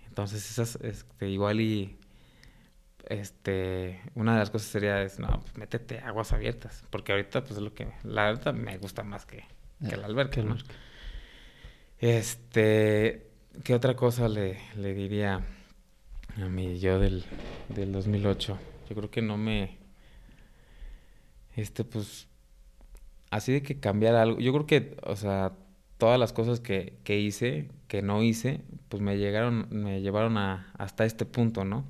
Entonces, esas, este, igual y, este, una de las cosas sería, es, no, pues métete aguas abiertas, porque ahorita, pues es lo que, la verdad me gusta más que, que la alberca, ¿no? Este, ¿qué otra cosa le, le diría a mí yo del, del 2008? Yo creo que no me, este, pues, así de que cambiar algo, yo creo que, o sea, todas las cosas que, que hice, que no hice, pues me llegaron, me llevaron a, hasta este punto, ¿no?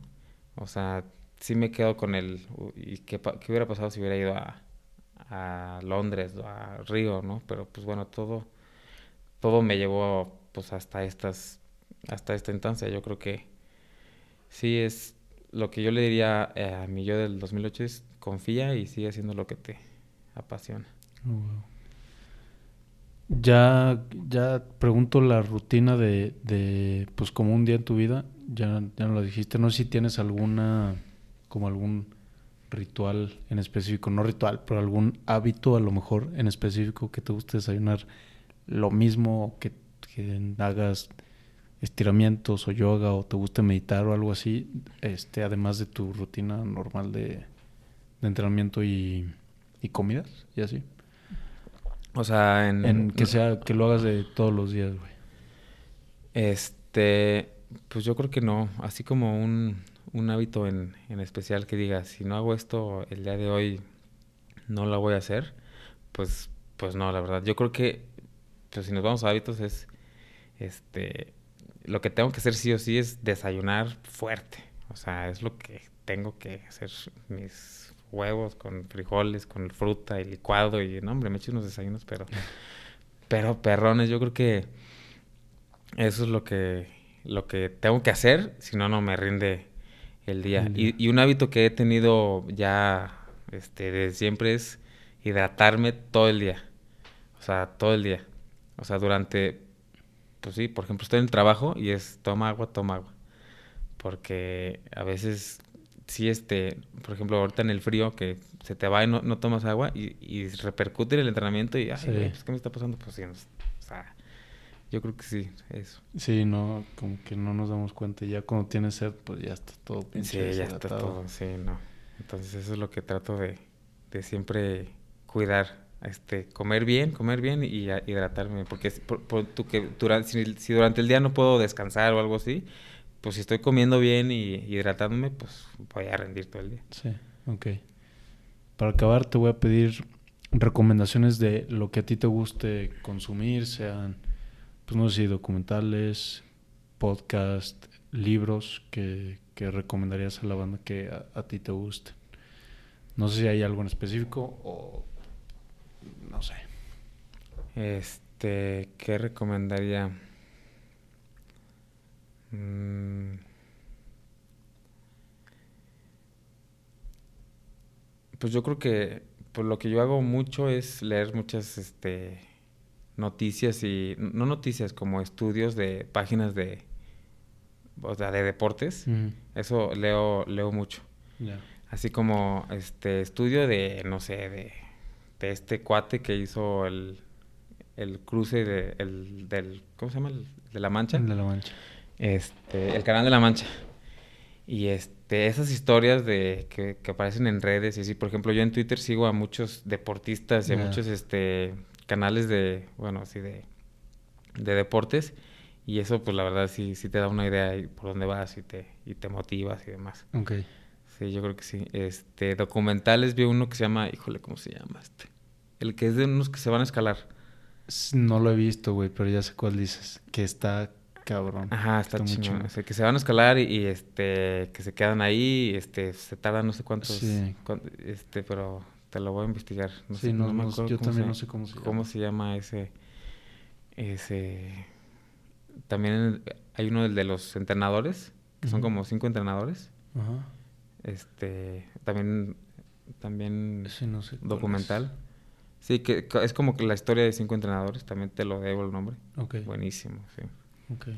O sea, sí me quedo con el, ¿y qué, qué hubiera pasado si hubiera ido a, a Londres o a Río, ¿no? Pero pues bueno, todo todo me llevó pues hasta estas hasta esta instancia. Yo creo que sí es lo que yo le diría eh, a mi yo del 2008 es confía y sigue haciendo lo que te apasiona. Oh, ya, ya pregunto la rutina de, de, pues como un día en tu vida, ya, ya no lo dijiste, no sé si tienes alguna, como algún ritual en específico, no ritual, pero algún hábito a lo mejor en específico que te guste desayunar lo mismo que, hagas estiramientos o yoga o te guste meditar o algo así, este, además de tu rutina normal de, entrenamiento y, y, comidas y así. O sea, en, que sea que lo hagas de todos los días, güey. Este, pues yo creo que no, así como un, un hábito en, en especial que diga, si no hago esto el día de hoy no lo voy a hacer, pues pues no, la verdad. Yo creo que si nos vamos a hábitos es, este, lo que tengo que hacer sí o sí es desayunar fuerte. O sea, es lo que tengo que hacer mis huevos con frijoles, con fruta y licuado y, no, hombre, me echo unos desayunos, pero, pero perrones, yo creo que eso es lo que, lo que tengo que hacer, si no, no me rinde el día. Y, y, un hábito que he tenido ya, este, desde siempre es hidratarme todo el día. O sea, todo el día. O sea, durante, pues sí, por ejemplo, estoy en el trabajo y es toma agua, toma agua. Porque a veces, sí, este, por ejemplo, ahorita en el frío que se te va y no, no tomas agua y, y, repercute en el entrenamiento y, ay, pues, ¿qué me está pasando? Pues sí, o sea, yo creo que sí, eso. Sí, no, como que no nos damos cuenta. Ya cuando tienes sed, pues ya está todo Sí, ya está todo, sí, no. Entonces eso es lo que trato de, de siempre cuidar este, comer bien, comer bien y hidratarme. Porque tú, que durante, si, durante el día no puedo descansar o algo así, pues si estoy comiendo bien y hidratándome, pues voy a rendir todo el día. Sí, ok. Para acabar, te voy a pedir recomendaciones de lo que a ti te guste consumir, sean, pues no sé documentales, podcast, libros que, que recomendarías a la banda que a, a ti te guste. No sé si hay algo en específico o no sé. Este, ¿qué recomendaría? Mm. Pues yo creo que pues lo que yo hago mucho es leer muchas este, noticias y no noticias como estudios de páginas de o sea, de deportes. Eso leo leo mucho. Así como este estudio de no sé, de de este cuate que hizo el, el cruce de, el, del, ¿cómo se llama? El, de la Mancha. El de la Mancha. Este, el canal de la Mancha. Y este, esas historias de que, que, aparecen en redes y así, por ejemplo, yo en Twitter sigo a muchos deportistas y a muchos este, canales de, bueno, así de, de deportes. Y eso, pues la verdad, sí, sí te da una idea por dónde vas y te, y te motivas y demás. Ok. Sí, yo creo que sí. Este, documentales vi uno que se llama, híjole, ¿cómo se llama este? El que es de unos que se van a escalar. No lo he visto, güey, pero ya sé cuál dices. Que está cabrón. Ajá, está, chingón. O sea, que se van a escalar y, este, que se quedan ahí, este, se tardan no sé cuántos, Sí. este, pero te lo voy a investigar. No Sí, sé, no, me no, acuerdo yo cómo también se- no sé cómo se ¿Cómo llama. se llama ese, ese? También hay uno del de los entrenadores, que son como cinco entrenadores. Ajá. Este, también, también Sí, no sé. documental. Sí, que es como que la historia de cinco entrenadores, también te lo debo el nombre. es. Ok. Buenísimo, sí. Ok.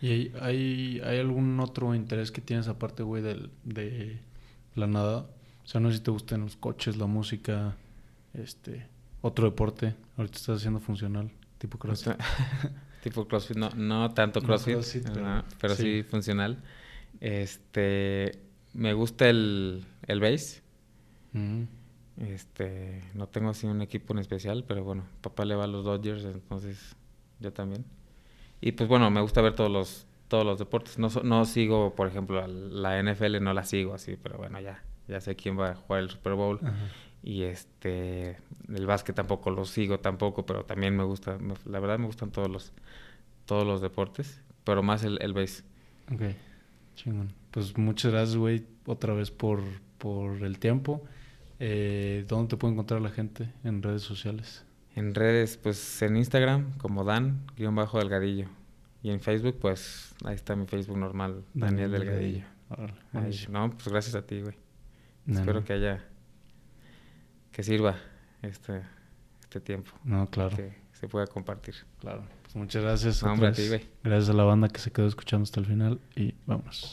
¿Y hay, hay, algún otro interés que tienes aparte, güey, del, de la nada? O sea, no sé si te gustan los coches, la música, este, otro deporte. Ahorita estás haciendo funcional, tipo crossfit. tipo CrossFit, no, no tanto No CrossFit, pero ajá, pero sí. sí. funcional. Este, me gusta el, el bass. Mm, Este, no tengo así un equipo en especial, pero bueno, papá le va a los Dodgers, entonces yo también. Y pues bueno, me gusta ver todos los todos los deportes. No, no sigo, por ejemplo, la NFL no la sigo así, pero bueno, ya ya sé quién va a jugar el Super Bowl. Ajá. Y este, el básquet tampoco lo sigo tampoco, pero también me gusta, me- la verdad me gustan todos los todos los deportes, pero más el, el base. Ok, chingón. Pues muchas gracias, güey, otra vez por, por el tiempo. Eh, ¿Dónde te puede encontrar la gente en redes sociales? En redes, pues en Instagram como Dan-Delgadillo. Y en Facebook, pues ahí está mi Facebook normal, Daniel Delgadillo. Buenísimo. no, pues gracias a ti, güey. No, Espero no. que haya, que sirva este, este tiempo, No, claro, que se pueda compartir. claro. Pues muchas gracias. No, otra hombre, a ti, güey. Gracias a la banda que se quedó escuchando hasta el final y vámonos.